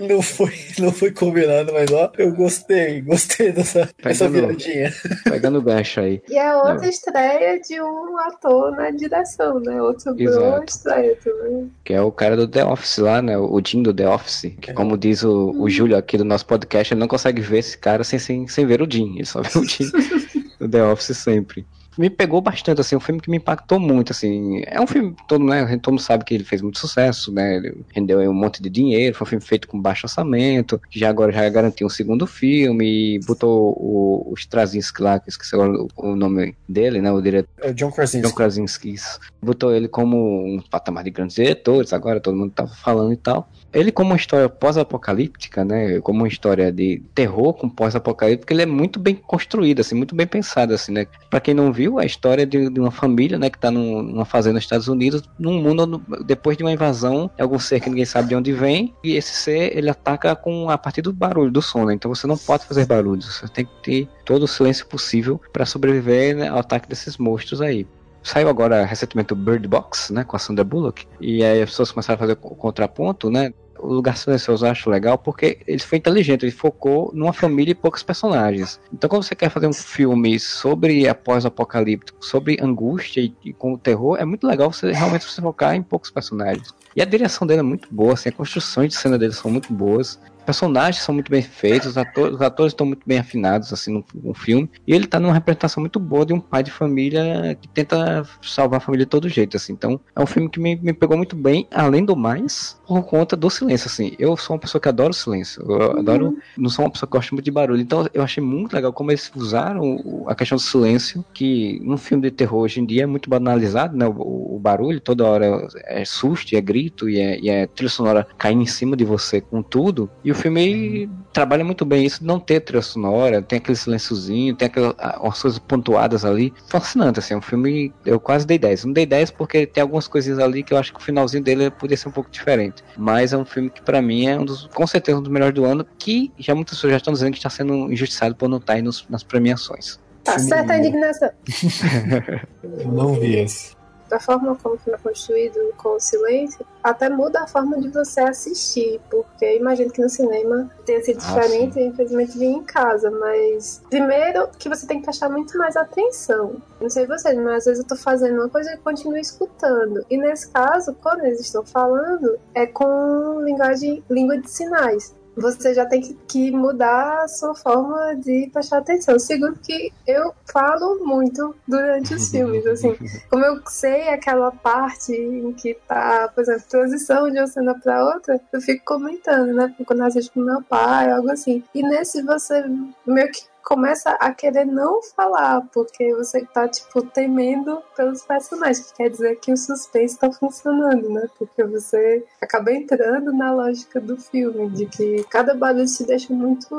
Não foi, não foi combinado, mas ó, eu gostei, gostei dessa, dessa viradinha. Pegando gancho aí. E é outra não. estreia de um ator na direção, né? Outro boa estreia também. Que é o cara do The Office lá, né? O Jim do The Office. Que, é. como diz o, o Júlio aqui do nosso podcast, ele não consegue ver esse cara sem, sem, sem ver o Jim. Ele só vê o Jim do The Office sempre me pegou bastante, assim, um filme que me impactou muito, assim. É um filme, todo, né, todo mundo sabe que ele fez muito sucesso, né, ele rendeu um monte de dinheiro, foi um filme feito com baixo orçamento, que já agora já garantiu um segundo filme, e botou o, o Straczynski lá, que esqueci agora o, o nome dele, né, o diretor. É John Krasinski. John Krasinski, isso. Botou ele como um patamar de grandes diretores, agora todo mundo tava falando e tal. Ele como uma história pós-apocalíptica, né, como uma história de terror com pós-apocalíptica, ele é muito bem construído, assim, muito bem pensado, assim, né. Pra quem não viu, a história de, de uma família, né, que está numa fazenda nos Estados Unidos, num mundo depois de uma invasão de algum ser que ninguém sabe de onde vem, e esse ser ele ataca com a partir do barulho, do som, né? Então você não pode fazer barulhos, você tem que ter todo o silêncio possível para sobreviver né, ao ataque desses monstros aí. Saiu agora recentemente o Bird Box, né, com a Sandra Bullock, e aí as pessoas começaram a fazer o contraponto, né, o Lugar Silencioso eu acho legal porque ele foi inteligente, ele focou numa família e poucos personagens. Então, quando você quer fazer um filme sobre após-apocalíptico, sobre angústia e, e, com terror, é muito legal você realmente você focar em poucos personagens. E a direção dele é muito boa, assim, as construções de cena dele são muito boas personagens são muito bem feitos, os atores, os atores estão muito bem afinados assim no, no, filme, e ele tá numa representação muito boa de um pai de família que tenta salvar a família de todo jeito, assim. Então, é um filme que me, me pegou muito bem, além do mais, por conta do silêncio, assim. Eu sou uma pessoa que adoro silêncio, eu uhum. adoro, não sou uma pessoa que gosta muito de barulho, então eu achei muito legal como eles usaram a questão do silêncio, que num filme de terror hoje em dia é muito banalizado, né, o, o barulho, toda hora é susto, é grito, e é, e é trilha sonora caindo em cima de você com tudo, e o filme trabalha muito bem isso não ter trilha sonora, tem aquele silênciozinho, tem aquelas coisas pontuadas ali. Fascinante, assim, é um filme. Eu quase dei 10. Não dei 10 porque tem algumas coisinhas ali que eu acho que o finalzinho dele poderia ser um pouco diferente. Mas é um filme que para mim é um dos, com certeza, um dos melhores do ano, que já muitas pessoas já estão dizendo que está sendo injustiçado por não estar aí nos, nas premiações. Tá certa a indignação. eu não vi esse. Da forma como foi construído com o silêncio, até muda a forma de você assistir, porque imagino que no cinema tenha sido ah, diferente sim. e infelizmente vi em casa, mas primeiro que você tem que prestar muito mais atenção. Não sei vocês, mas às vezes eu tô fazendo uma coisa e continuo escutando. E nesse caso, quando eles estão falando, é com linguagem, língua de sinais você já tem que, que, mudar a sua forma de prestar atenção. Segundo que eu falo muito durante os filmes, assim, como eu sei aquela parte em que tá, por exemplo, transição de uma cena para outra, eu fico comentando, né? Quando eu assisto com meu pai, algo assim. E nesse você meio que começa a querer não falar, porque você tá, tipo, temendo pelos personagens, que quer dizer que o suspense tá funcionando, né? Porque você acaba entrando na lógica do filme, de que cada barulho te deixa muito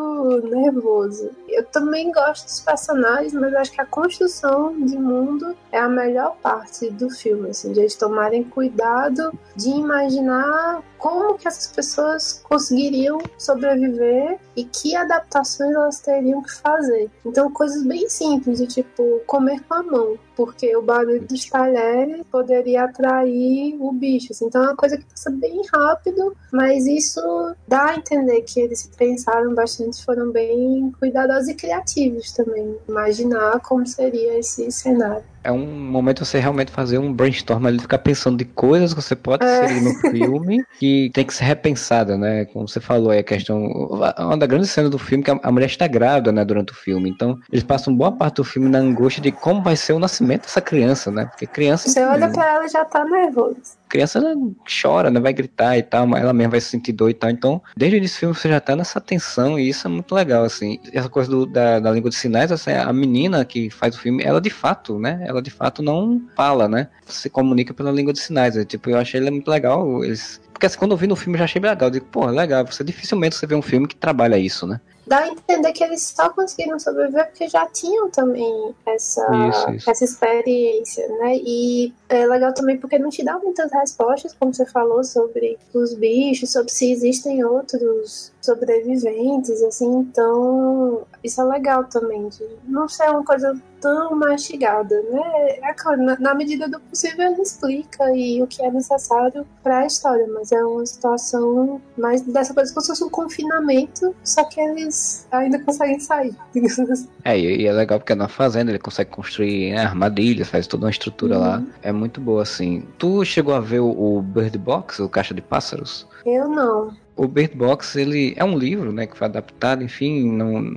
nervoso. Eu também gosto dos personagens, mas acho que a construção de mundo é a melhor parte do filme, assim, de eles tomarem cuidado de imaginar como que essas pessoas conseguiriam sobreviver e que adaptações elas teriam que fazer. Então, coisas bem simples, de tipo comer com a mão porque o barulho dos talheres poderia atrair o bicho. Assim. Então é uma coisa que passa bem rápido, mas isso dá a entender que eles pensaram bastante, foram bem cuidadosos e criativos também. Imaginar como seria esse cenário é um momento você realmente fazer um brainstorm ali, ficar pensando de coisas que você pode é. inserir no filme que tem que ser repensada, né? Como você falou aí, a questão. Uma das grandes cenas do filme é que a mulher está grávida, né, durante o filme. Então, eles passam boa parte do filme na angústia de como vai ser o nascimento nascimento dessa criança, né? Porque criança. Você olha pra ela e já tá nervoso. Criança chora, né? Vai gritar e tal, mas ela mesma vai se sentir doida e tal. Então, desde o início do filme você já tá nessa tensão e isso é muito legal, assim. Essa coisa do, da, da língua de sinais, assim, a menina que faz o filme, ela de fato, né? Ela de fato não fala, né? Se comunica pela língua de sinais. Né? Tipo, eu achei ele muito legal. Eles porque assim, quando eu vi no filme eu já achei legal. Eu digo, pô, legal, você dificilmente você vê um filme que trabalha isso, né? Dá a entender que eles só conseguiram sobreviver porque já tinham também essa, isso, isso. essa experiência, né? E é legal também porque não te dá muitas respostas, como você falou, sobre os bichos, sobre se existem outros sobreviventes, assim, então isso é legal também, de não ser uma coisa tão mastigada, né? É na, na medida do possível ele explica e o que é necessário para a história, mas é uma situação mais dessa coisa como se fosse um confinamento, só que eles ainda conseguem sair, assim. É, e é legal porque na fazenda ele consegue construir né, armadilhas, faz toda uma estrutura uhum. lá, é muito boa, assim. Tu chegou a ver o Bird Box, o Caixa de Pássaros? Eu não. O Bird Box, ele é um livro, né, que foi adaptado, enfim, não,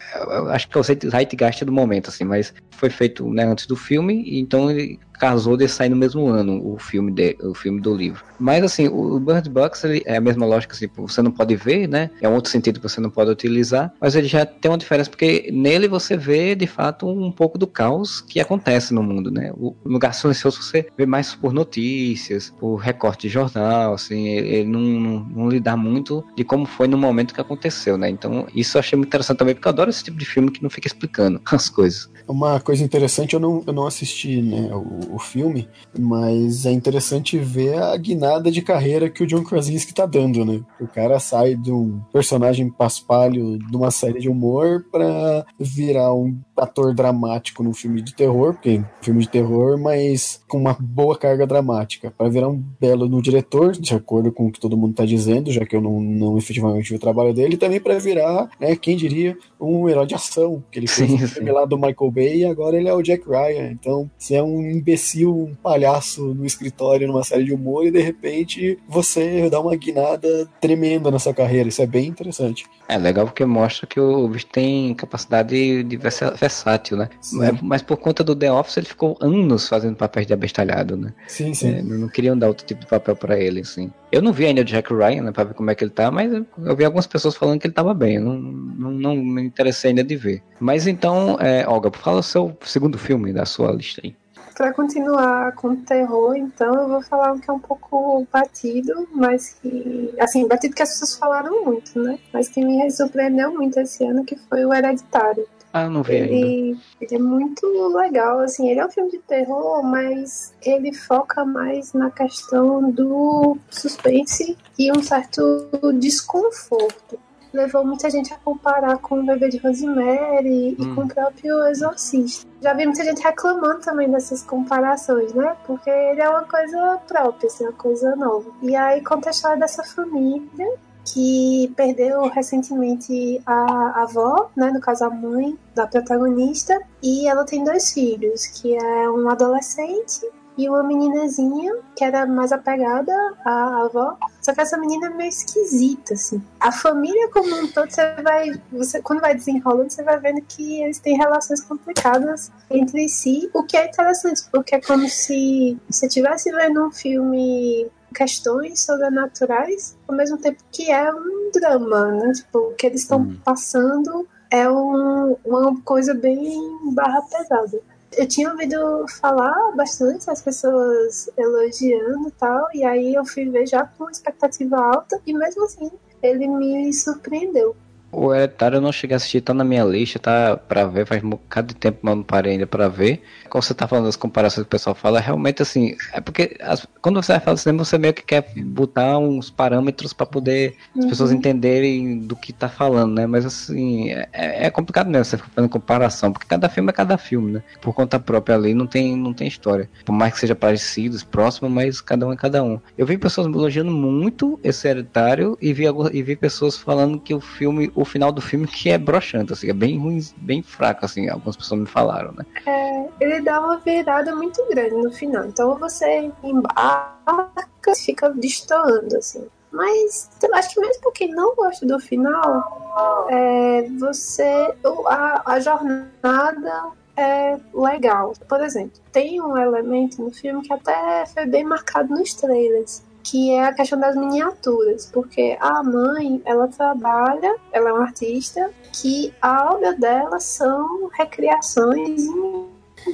acho que é o zeitgeist do momento, assim, mas foi feito, né, antes do filme, então ele casou de sair no mesmo ano o filme, de, o filme do livro. Mas assim, o Bird Box ele é a mesma lógica, assim, você não pode ver, né? É um outro sentido que você não pode utilizar, mas ele já tem uma diferença porque nele você vê de fato um pouco do caos que acontece no mundo, né? O lugar silencioso você vê mais por notícias, por recorte de jornal, assim, ele não, não, não lidar muito de como foi no momento que aconteceu, né? Então isso eu achei muito interessante também porque eu adoro esse tipo de filme que não fica explicando as coisas. Uma coisa interessante, eu não, eu não assisti, né? O, o, filme, mas é interessante ver a guinada de carreira que o John Krasinski tá dando, né? O cara sai de um personagem paspalho de uma série de humor para virar um ator dramático num filme de terror, porque é filme de terror, mas com uma boa carga dramática, para virar um belo no diretor, de acordo com o que todo mundo tá dizendo, já que eu não, não efetivamente vi o trabalho dele, e também para virar, né, quem diria, um herói de ação, que ele fez sim, filme lá do Michael Bay e agora ele é o Jack Ryan. Então, você é um imbecil, um palhaço no escritório numa série de humor e de repente você dá uma guinada tremenda na sua carreira. Isso é bem interessante. É legal porque mostra que o bicho tem capacidade de versátil, né? Mas, mas, por conta do The Office ele ficou anos fazendo papéis de abestalhado, né? Sim, sim. É, não queriam dar outro tipo de papel para ele, assim. Eu não vi ainda o Jack Ryan, né, pra ver como é que ele tá, mas eu vi algumas pessoas falando que ele tava bem. Eu não, não, não me interessei ainda de ver. Mas então, é, Olga, fala o seu segundo filme da sua lista aí. Para continuar com terror, então eu vou falar um que é um pouco batido, mas que. Assim, batido que as pessoas falaram muito, né? Mas que me surpreendeu muito esse ano, que foi o Hereditário. Ah, não vi ele, ainda. Ele é muito legal, assim, ele é um filme de terror, mas ele foca mais na questão do suspense e um certo desconforto. levou muita gente a comparar com o bebê de Rosemary hum. e com o próprio Exorcista. Já vi muita gente reclamando também dessas comparações, né? Porque ele é uma coisa própria, assim, uma coisa nova. E aí conta a história dessa família que perdeu recentemente a avó, né, no caso a mãe da protagonista, e ela tem dois filhos, que é um adolescente e uma meninazinha que era mais apegada à avó. Só que essa menina é meio esquisita, assim. A família como um todo, você vai. Você, quando vai desenrolando, você vai vendo que eles têm relações complicadas entre si, o que é interessante, porque é como se você estivesse vendo um filme questões sobrenaturais, ao mesmo tempo que é um drama, né? Tipo, o que eles estão hum. passando é um, uma coisa bem barra pesada. Eu tinha ouvido falar bastante, as pessoas elogiando e tal, e aí eu fui ver já com expectativa alta, e mesmo assim ele me surpreendeu. O Hereditário eu não cheguei a assistir, tá na minha lista, tá pra ver, faz um bocado de tempo, mas eu não parei ainda pra ver. Quando você tá falando das comparações que o pessoal fala, realmente assim, é porque as, quando você vai falar cinema, você meio que quer botar uns parâmetros para poder uhum. as pessoas entenderem do que tá falando, né? Mas assim, é, é complicado mesmo você ficar fazendo comparação, porque cada filme é cada filme, né? Por conta própria ali, não tem, não tem história. Por mais que seja parecidos, próximo, mas cada um é cada um. Eu vi pessoas elogiando muito esse Hereditário e vi, e vi pessoas falando que o filme, o o final do filme que é broxante, assim, é bem ruim, bem fraco, assim, algumas pessoas me falaram, né? É, ele dá uma virada muito grande no final. Então você embarca, fica destoando, assim. Mas eu acho que mesmo pra quem não gosta do final, é, você. A, a jornada é legal. Por exemplo, tem um elemento no filme que até foi bem marcado nos trailers que é a questão das miniaturas, porque a mãe, ela trabalha, ela é uma artista, que a obra dela são recriações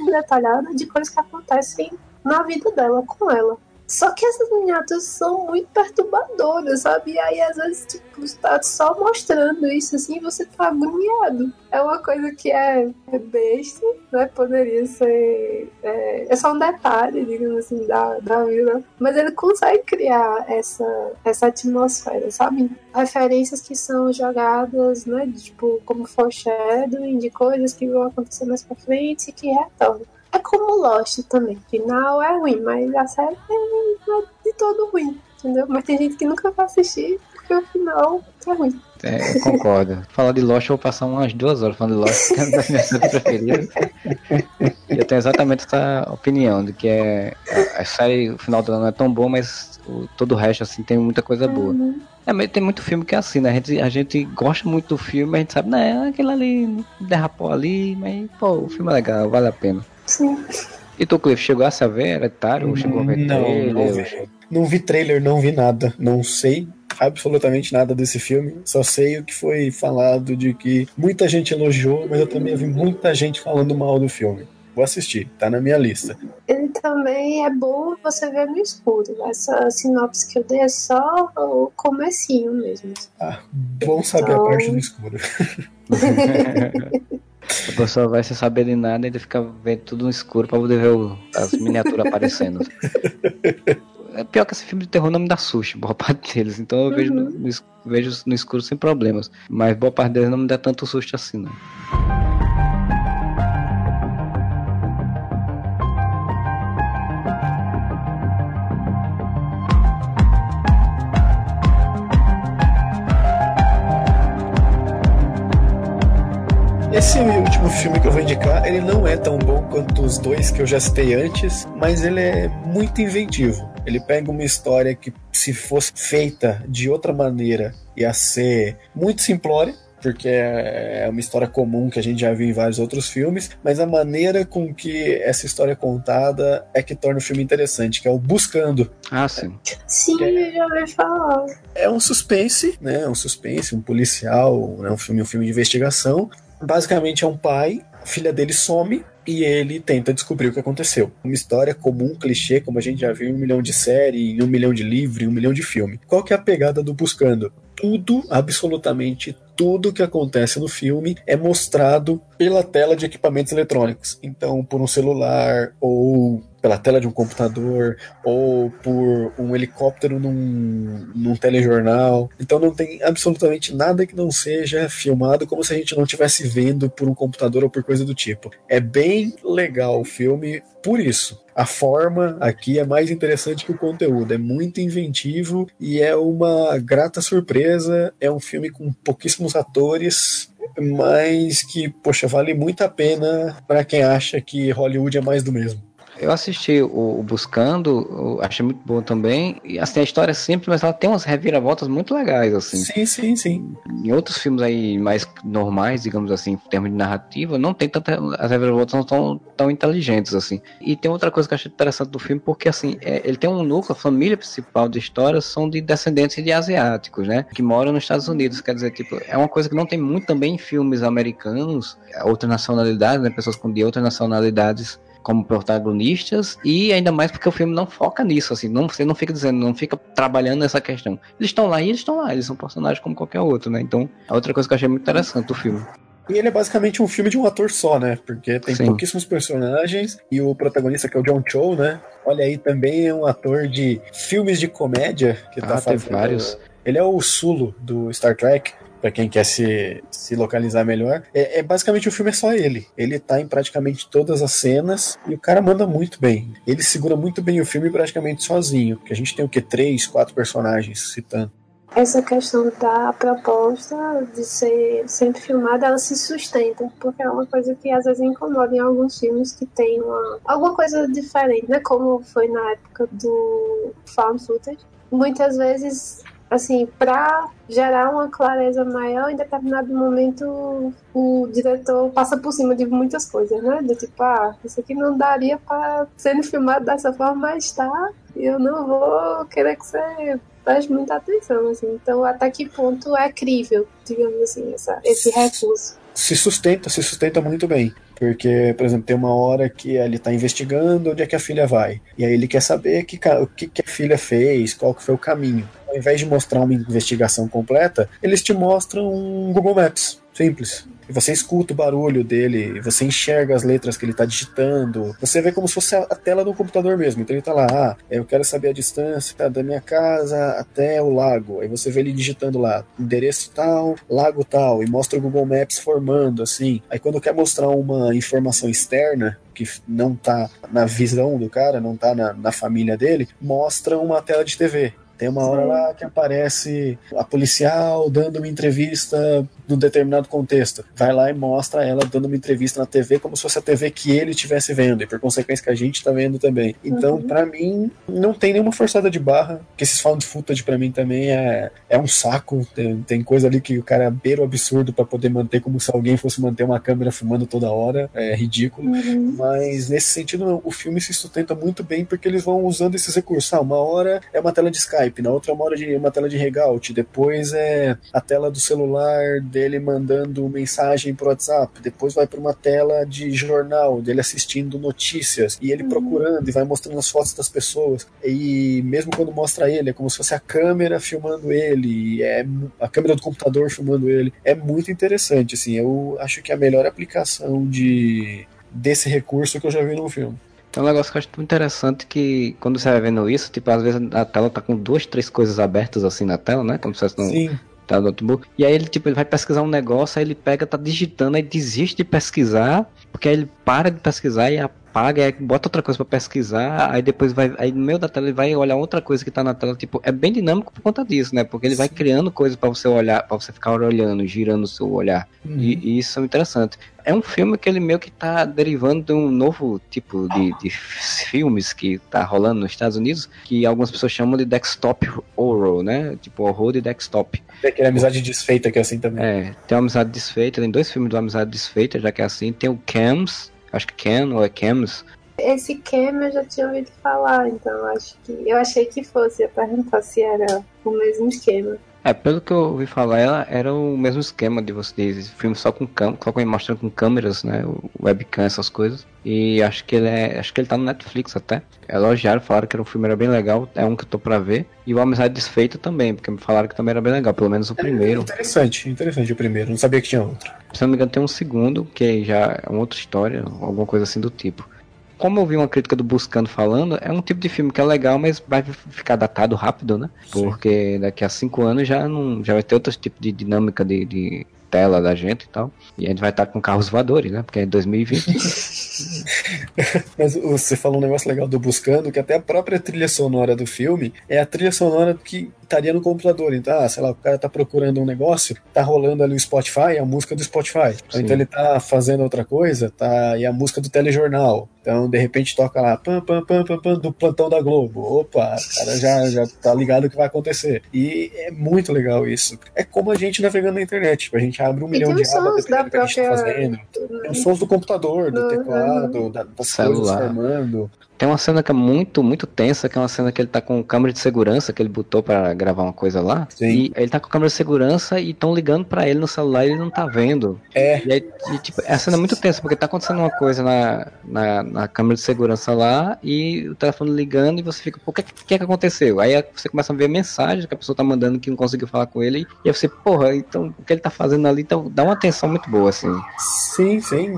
detalhadas de coisas que acontecem na vida dela com ela. Só que essas miniaturas são muito perturbadoras, sabe? E aí, às vezes, tipo, tá só mostrando isso assim você tá agoniado. É uma coisa que é, é besta, né? Poderia ser. É, é, só um detalhe, digamos assim, da, da vida. Mas ele consegue criar essa, essa atmosfera, sabe? Referências que são jogadas, né? Tipo, como foreshadowing de coisas que vão acontecer mais pra frente e que retornam. É como Lost também. O final é ruim, mas a série é de todo ruim, entendeu? Mas tem gente que nunca vai assistir porque o final é ruim. É, eu concordo. Falar de Lost, eu vou passar umas duas horas falando de Lost, que é uma das minhas séries preferidas. Eu tenho exatamente essa opinião, de que é, a, série, o final dela não é tão bom, mas o, todo o resto, assim, tem muita coisa boa. Uhum. É, mas tem muito filme que é assim, né? A gente, a gente gosta muito do filme, mas a gente sabe, né? Aquele ali derrapou ali, mas, pô, o filme é legal, vale a pena. Sim. E tu, Cliff, chegou a saber Hereditário? Chegou a ver não, trailer? Não vi, não vi trailer, não vi nada. Não sei absolutamente nada desse filme. Só sei o que foi falado de que muita gente elogiou, mas eu também vi muita gente falando mal do filme. Vou assistir, tá na minha lista. Ele também é bom você ver no escuro. Essa sinopse que eu dei é só o comecinho mesmo. Ah, bom saber então... a parte do escuro. A pessoa vai sem saber de nada e ainda fica vendo tudo no escuro pra poder ver o, as miniaturas aparecendo. É pior que esse filme de terror não me dá susto, boa parte deles. Então eu uhum. vejo, no, no, vejo no escuro sem problemas. Mas boa parte deles não me dá tanto susto assim, não. Esse último filme que eu vou indicar, ele não é tão bom quanto os dois que eu já citei antes, mas ele é muito inventivo. Ele pega uma história que, se fosse feita de outra maneira, ia ser muito simplória, porque é uma história comum que a gente já viu em vários outros filmes, mas a maneira com que essa história é contada é que torna o filme interessante, que é o Buscando. Ah, sim. Sim, é, já ouvi falar. É um suspense, né? Um suspense, um policial, né? um filme, um filme de investigação, Basicamente é um pai, a filha dele some e ele tenta descobrir o que aconteceu. Uma história comum, clichê, como a gente já viu em um milhão de séries, em um milhão de livros, em um milhão de filmes. Qual que é a pegada do Buscando? Tudo, absolutamente tudo que acontece no filme é mostrado pela tela de equipamentos eletrônicos. Então, por um celular ou pela tela de um computador ou por um helicóptero num, num telejornal. Então não tem absolutamente nada que não seja filmado como se a gente não estivesse vendo por um computador ou por coisa do tipo. É bem legal o filme por isso. A forma aqui é mais interessante que o conteúdo, é muito inventivo e é uma grata surpresa. É um filme com pouquíssimos atores, mas que, poxa, vale muito a pena para quem acha que Hollywood é mais do mesmo. Eu assisti o, o Buscando, achei muito bom também. E assim, a história é simples, mas ela tem umas reviravoltas muito legais, assim. Sim, sim, sim. Em outros filmes aí mais normais, digamos assim, em termos de narrativa, não tem tanta. As reviravoltas não estão tão inteligentes, assim. E tem outra coisa que eu achei interessante do filme, porque assim, é, ele tem um núcleo, a família principal de história são de descendentes de asiáticos, né? Que moram nos Estados Unidos. Quer dizer, tipo, é uma coisa que não tem muito também em filmes americanos, outras nacionalidades, né? Pessoas com de outras nacionalidades como protagonistas e ainda mais porque o filme não foca nisso, assim, não, você não fica dizendo, não fica trabalhando nessa questão. Eles estão lá e eles estão lá, eles são personagens como qualquer outro, né? Então, a outra coisa que eu achei muito interessante do filme. E ele é basicamente um filme de um ator só, né? Porque tem Sim. pouquíssimos personagens e o protagonista que é o John Cho, né? Olha aí, também é um ator de filmes de comédia que tá ah, tá fazendo. vários. Ele é o Sulo do Star Trek para quem quer se, se localizar melhor. É, é, basicamente o filme é só ele. Ele tá em praticamente todas as cenas e o cara manda muito bem. Ele segura muito bem o filme praticamente sozinho, porque a gente tem o que três, quatro personagens citando. Essa questão da proposta de ser sempre filmada, ela se sustenta, porque é uma coisa que às vezes incomoda em alguns filmes que tem uma, alguma coisa diferente, né? Como foi na época do Found Footage. Muitas vezes assim, para gerar uma clareza maior, em determinado momento o diretor passa por cima de muitas coisas, né? Do tipo, ah, isso aqui não daria para ser filmado dessa forma, mas tá, eu não vou querer que você preste muita atenção, assim. Então, até que ponto é crível, digamos assim, essa, esse recurso? Se sustenta, se sustenta muito bem. Porque, por exemplo, tem uma hora que ele está investigando onde é que a filha vai. E aí ele quer saber que, o que, que a filha fez, qual que foi o caminho. Ao invés de mostrar uma investigação completa, eles te mostram um Google Maps. Simples e você escuta o barulho dele, você enxerga as letras que ele está digitando, você vê como se fosse a tela do computador mesmo. Então ele está lá, ah, eu quero saber a distância da minha casa até o lago. Aí você vê ele digitando lá, endereço tal, lago tal, e mostra o Google Maps formando assim. Aí quando quer mostrar uma informação externa, que não está na visão do cara, não está na, na família dele, mostra uma tela de TV. Tem uma hora lá que aparece a policial dando uma entrevista num determinado contexto. Vai lá e mostra ela dando uma entrevista na TV como se fosse a TV que ele estivesse vendo, e por consequência que a gente está vendo também. Então, uhum. para mim, não tem nenhuma forçada de barra, que esses found footage para mim também é, é um saco. Tem, tem coisa ali que o cara beira o absurdo para poder manter como se alguém fosse manter uma câmera filmando toda hora. É ridículo. Uhum. Mas nesse sentido, o filme se sustenta muito bem porque eles vão usando esses recursos. Ah, uma hora é uma tela de Skype, na outra uma hora de uma tela de Hangout, depois é a tela do celular de dele mandando mensagem pro WhatsApp, depois vai para uma tela de jornal dele assistindo notícias e ele uhum. procurando e vai mostrando as fotos das pessoas. E mesmo quando mostra ele, é como se fosse a câmera filmando ele, é a câmera do computador filmando ele. É muito interessante, assim. Eu acho que é a melhor aplicação de desse recurso que eu já vi no filme. É um negócio que eu acho muito interessante que quando você vai vendo isso, tipo, às vezes a tela tá com duas, três coisas abertas assim na tela, né? Como se fosse Sim tá, notebook. E aí ele, tipo, ele vai pesquisar um negócio, aí ele pega, tá digitando, aí desiste de pesquisar, porque aí ele para de pesquisar e apaga, aí bota outra coisa para pesquisar, aí depois vai, aí no meio da tela ele vai olhar outra coisa que tá na tela, tipo, é bem dinâmico por conta disso, né? Porque ele vai criando coisas para você olhar, para você ficar olhando, girando o seu olhar. Uhum. E, e, isso é interessante é um filme que ele meio que tá derivando de um novo tipo de, de filmes que tá rolando nos Estados Unidos, que algumas pessoas chamam de desktop horror, né? Tipo horror de desktop. Tem aquele Amizade Desfeita que é assim também. É, tem uma Amizade Desfeita, tem dois filmes do Amizade Desfeita, já que é assim. Tem o Cams, acho que Ken ou é Cams. Esse Cam eu já tinha ouvido falar, então acho que. Eu achei que fosse, ia perguntar se era o mesmo esquema. É, pelo que eu ouvi falar, ela era o mesmo esquema de vocês, filme só com câmera, só com mostrando com câmeras, né, webcam, essas coisas. E acho que ele é, acho que ele tá no Netflix até. Elogiaram, falaram que era um filme era bem legal, é um que eu tô para ver. E o Amizade Desfeita também, porque me falaram que também era bem legal, pelo menos o é, primeiro. Interessante, interessante o primeiro, não sabia que tinha outro. Se não me engano tem um segundo, que já é uma outra história, alguma coisa assim do tipo como eu vi uma crítica do Buscando falando, é um tipo de filme que é legal, mas vai ficar datado rápido, né? Sim. Porque daqui a cinco anos já não já vai ter outro tipo de dinâmica de, de tela da gente e tal. E a gente vai estar com carros voadores, né? Porque é 2020. Mas você falou um negócio legal do Buscando, que até a própria trilha sonora do filme é a trilha sonora que estaria no computador. Então, ah, sei lá, o cara tá procurando um negócio, tá rolando ali o Spotify, a música do Spotify. Sim. Então ele tá fazendo outra coisa, tá, e a música do telejornal. Então, de repente, toca lá, pam, pam, pam, pam, pam, do plantão da Globo. Opa, o cara já, já tá ligado o que vai acontecer. E é muito legal isso. É como a gente navegando na internet. Tipo, a gente abre um e milhão de abas da própria... que a gente tá fazendo. Tem os sons do computador, do, do teclado, da, das celular. coisas formando. Tem uma cena que é muito, muito tensa, que é uma cena que ele tá com câmera de segurança que ele botou para gravar uma coisa lá. Sim. E ele tá com câmera de segurança e estão ligando para ele no celular e ele não tá vendo. É. E aí, e, tipo, a cena é muito tensa, porque tá acontecendo uma coisa na, na, na câmera de segurança lá e o telefone ligando e você fica, pô, o que, que, que aconteceu? Aí você começa a ver mensagens que a pessoa tá mandando que não conseguiu falar com ele. E aí você, porra, então o que ele tá fazendo ali então, dá uma atenção muito boa, assim. Sim, sim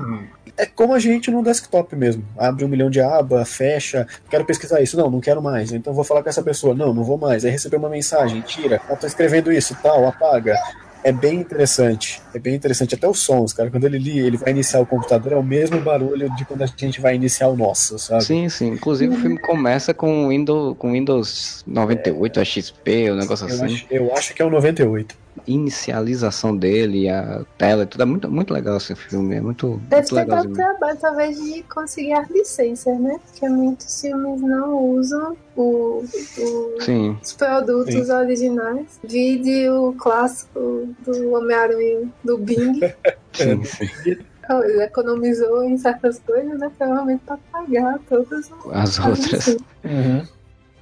é como a gente no desktop mesmo. Abre um milhão de aba, fecha, quero pesquisar isso, não, não quero mais. Então vou falar com essa pessoa, não, não vou mais. Aí recebeu uma mensagem, tira, eu tô escrevendo isso, tal, apaga. É bem interessante, é bem interessante. Até os sons, cara, quando ele li, ele vai iniciar o computador, é o mesmo barulho de quando a gente vai iniciar o nosso, sabe? Sim, sim. Inclusive o filme começa com Windows, com Windows 98, é, XP, o um negócio eu assim. Acho, eu acho que é o 98 inicialização dele, a tela e tudo. É muito, muito legal esse filme. É muito, Deve muito ter dado trabalho, talvez, de conseguir as licenças, né? Porque muitos filmes não usam o, o os produtos Sim. originais. Vídeo clássico do Homem-Aranha do Bing. sim, sim. Ele economizou em certas coisas, né? Provavelmente para pagar todas as outras. Uhum.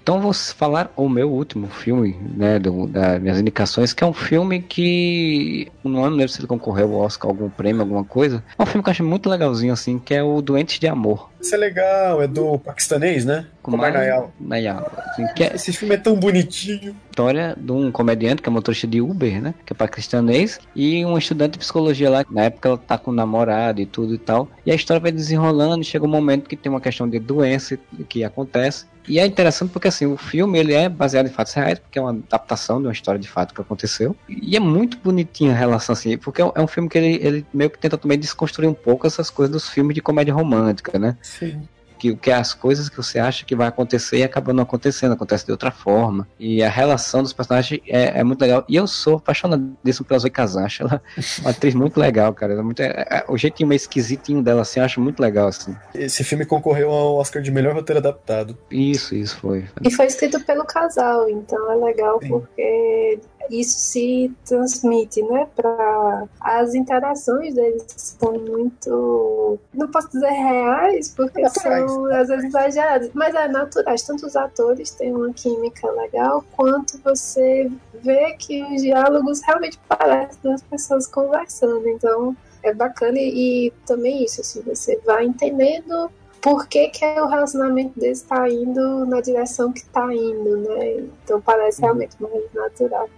Então vou falar o meu último filme, né, do, das minhas indicações, que é um filme que não lembro se ele concorreu ao Oscar, algum prêmio, alguma coisa. É um filme que eu acho muito legalzinho, assim, que é o Doentes de Amor. Isso é legal, é do paquistanês, né? Kumar Nayal. Nayal. Assim, é... Esse filme é tão bonitinho. História de um comediante que é motorista de Uber, né? Que é paquistanês. E um estudante de psicologia lá. Na época ela tá com um namorado e tudo e tal. E a história vai desenrolando e chega um momento que tem uma questão de doença que acontece. E é interessante porque assim, o filme ele é baseado em fatos reais, porque é uma adaptação de uma história de fato que aconteceu. E é muito bonitinho a relação assim, porque é um filme que ele, ele meio que tenta também desconstruir um pouco essas coisas dos filmes de comédia romântica, né? Sim que, que as coisas que você acha que vai acontecer e acabam não acontecendo, acontece de outra forma. E a relação dos personagens é, é muito legal. E eu sou apaixonadíssimo pela Zoe Kazan, acho ela uma atriz muito legal, cara. É muito, é, é, o jeitinho meio esquisitinho dela, assim, eu acho muito legal, assim. Esse filme concorreu ao Oscar de melhor roteiro adaptado. Isso, isso foi. E foi escrito pelo casal, então é legal Sim. porque isso se transmite, né, para as interações deles são muito, não posso dizer reais, porque naturais. Às vezes exageradas, mas é naturais. Tanto os atores têm uma química legal, quanto você vê que os diálogos realmente parecem das pessoas conversando. Então é bacana e, e também isso, assim, você vai entendendo por que, que o relacionamento deles está indo na direção que está indo, né? Então parece uhum. realmente mais natural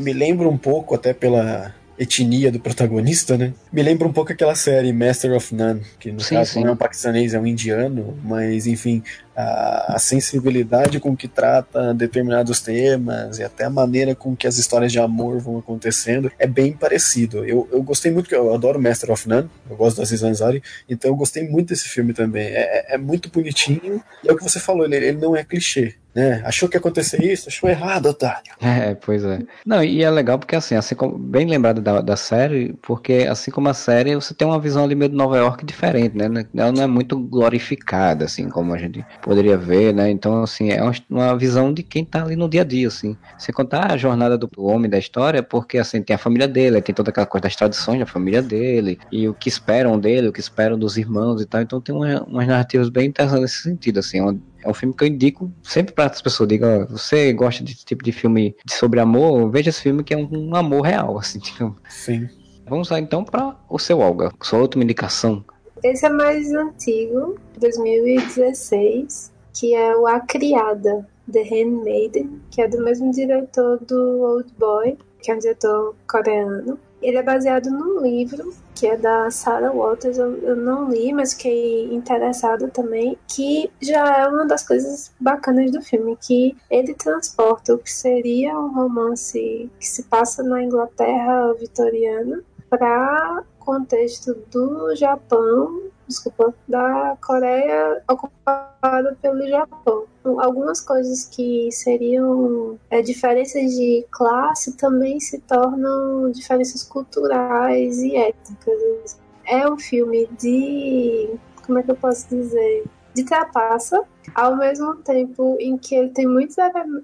me lembra um pouco, até pela etnia do protagonista, né? Me lembra um pouco aquela série Master of None, que no sim, caso sim. não é um paquistanês, é um indiano, mas enfim, a, a, sensibilidade com que trata determinados temas e até a maneira com que as histórias de amor vão acontecendo é bem parecido. Eu, eu gostei muito, eu adoro Master of None, eu gosto da Aziz Ansari, então eu gostei muito desse filme também. É, é, é muito bonitinho e é o que você falou, ele, ele não é clichê né? Achou que ia acontecer isso? Achou errado, otário. É, pois é. Não, e é legal porque assim, assim como, bem lembrado da, da série, porque assim como a série, você tem uma visão ali meio de Nova York diferente, né? Ela não é muito glorificada, assim, como a gente poderia ver, né? Então, assim, é uma visão de quem tá ali no dia a dia, assim. Você contar a jornada do homem da história, porque, assim, tem a família dele, tem toda aquela coisa das tradições da família dele, e o que esperam dele, o que esperam dos irmãos e tal. Então, tem uma, umas narrativas bem interessantes nesse sentido, assim. É um filme que eu indico sempre para as pessoas. Diga, você gosta desse tipo de filme sobre amor? Veja esse filme que é um, um amor real, assim. Tipo. Sim. Vamos lá então para o seu Olga, sua última indicação. Esse é mais antigo, 2016, que é o A Criada, The Handmaiden, que é do mesmo diretor do Old Boy, que é um diretor coreano. Ele é baseado num livro que é da Sarah Waters, eu, eu, não li, mas fiquei interessada também, que já é uma das coisas bacanas do filme, que ele transporta o que seria um romance que se passa na Inglaterra vitoriana para contexto do Japão, desculpa, da Coreia ocupada pelo Japão. Algumas coisas que seriam é, diferenças de classe também se tornam diferenças culturais e étnicas. É um filme de. Como é que eu posso dizer? De trapaça, ao mesmo tempo em que ele tem muitos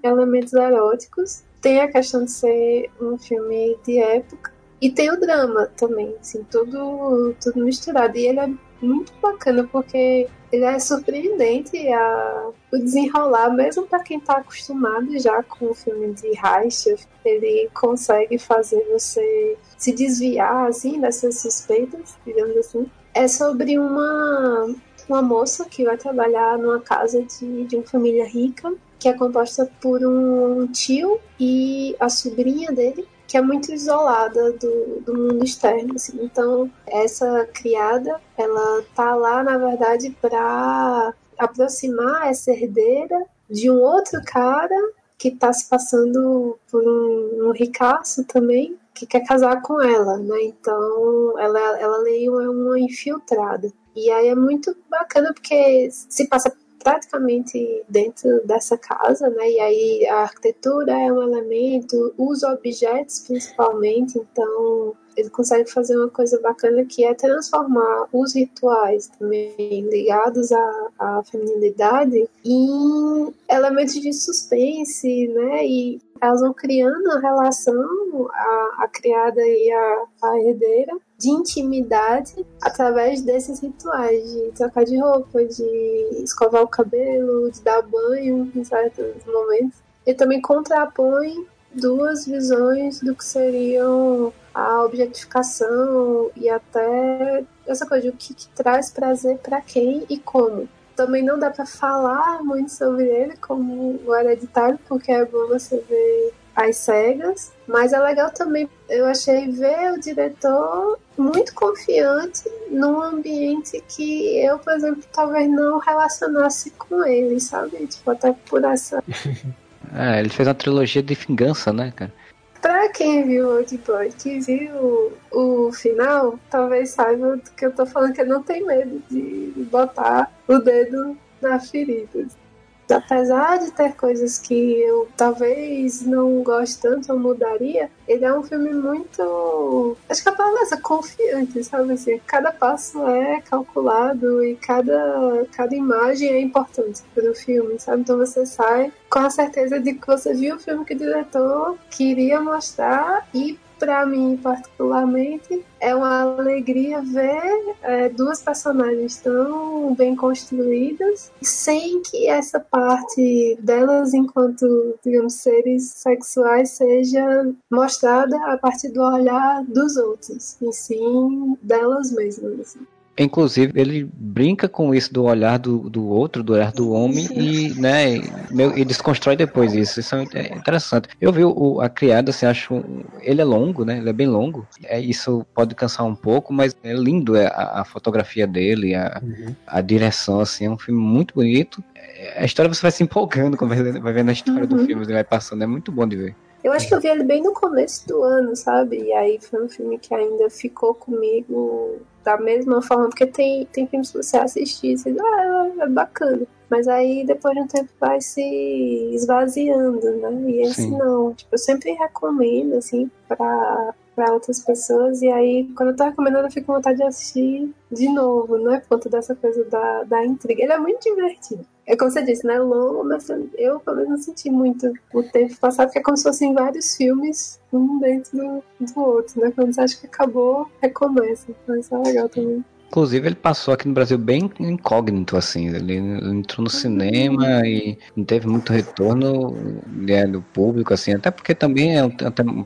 elementos eróticos. Tem a questão de ser um filme de época, e tem o drama também, assim, tudo, tudo misturado. E ele é muito bacana porque ele é surpreendente a, o desenrolar, mesmo para quem está acostumado já com o filme de Reich, ele consegue fazer você se desviar assim dessas suspeitas, digamos assim. É sobre uma uma moça que vai trabalhar numa casa de, de uma família rica, que é composta por um tio e a sobrinha dele, que é muito isolada do, do mundo externo. Assim. Então, essa criada, ela tá lá, na verdade, para aproximar essa herdeira de um outro cara que está se passando por um, um ricaço também, que quer casar com ela, né? Então, ela, ela é uma infiltrada. E aí é muito bacana porque se passa praticamente dentro dessa casa, né? E aí a arquitetura é um elemento, os objetos principalmente, então ele consegue fazer uma coisa bacana que é transformar os rituais também ligados à, à feminilidade em elementos de suspense, né? E elas vão criando a relação, a, a criada e a, a herdeira, de intimidade através desses rituais, de trocar de roupa, de escovar o cabelo, de dar banho em certos momentos. E também contrapõe duas visões do que seriam a objetificação e até essa coisa de o que, que traz prazer para quem e como. Também não dá para falar muito sobre ele como o hereditário, porque é bom você ver as cegas, mas é legal também, eu achei ver o diretor muito confiante num ambiente que eu, por exemplo, talvez não relacionasse com ele, sabe? Tipo, até por essa. é, ele fez uma trilogia de vingança, né, cara? Pra quem viu o Old Boy, que viu o final, talvez saiba do que eu tô falando, que não tem medo de botar o dedo na ferida apesar de ter coisas que eu talvez não goste tanto ou mudaria, ele é um filme muito. Acho que a palavra é essa, confiante, sabe assim? Cada passo é calculado e cada, cada imagem é importante para o filme, sabe? Então você sai com a certeza de que você viu o filme que o diretor queria mostrar e para mim, particularmente, é uma alegria ver é, duas personagens tão bem construídas, sem que essa parte delas, enquanto, digamos, seres sexuais, seja mostrada a partir do olhar dos outros, e sim delas mesmas. Inclusive, ele brinca com isso do olhar do, do outro, do olhar do homem, e, né, e desconstrói depois isso. Isso é interessante. Eu vi o, a criada, assim, acho. Ele é longo, né? Ele é bem longo. É, isso pode cansar um pouco, mas é lindo é, a, a fotografia dele, a, uhum. a direção, assim, é um filme muito bonito. É, a história você vai se empolgando quando vai, vai vendo a história uhum. do filme, vai passando, é muito bom de ver. Eu acho que eu vi ele bem no começo do ano, sabe? E aí foi um filme que ainda ficou comigo da mesma forma, porque tem, tem filmes que você assistir e você diz, ah, é bacana. Mas aí depois de um tempo vai se esvaziando, né? E esse Sim. não. Tipo, eu sempre recomendo, assim, pra, pra outras pessoas. E aí, quando eu tô recomendando, eu fico com vontade de assistir de novo, não é por conta dessa coisa da, da intriga. Ele é muito divertido. É como você disse, né? Longo, mas eu pelo menos não senti muito o tempo passado, porque é como se fossem vários filmes, um dentro do, do outro, né? Quando você acha que acabou, recomeça. Então isso é legal também. Inclusive, ele passou aqui no Brasil bem incógnito, assim. Ele entrou no cinema e não teve muito retorno né, do público, assim. Até porque também é um, um,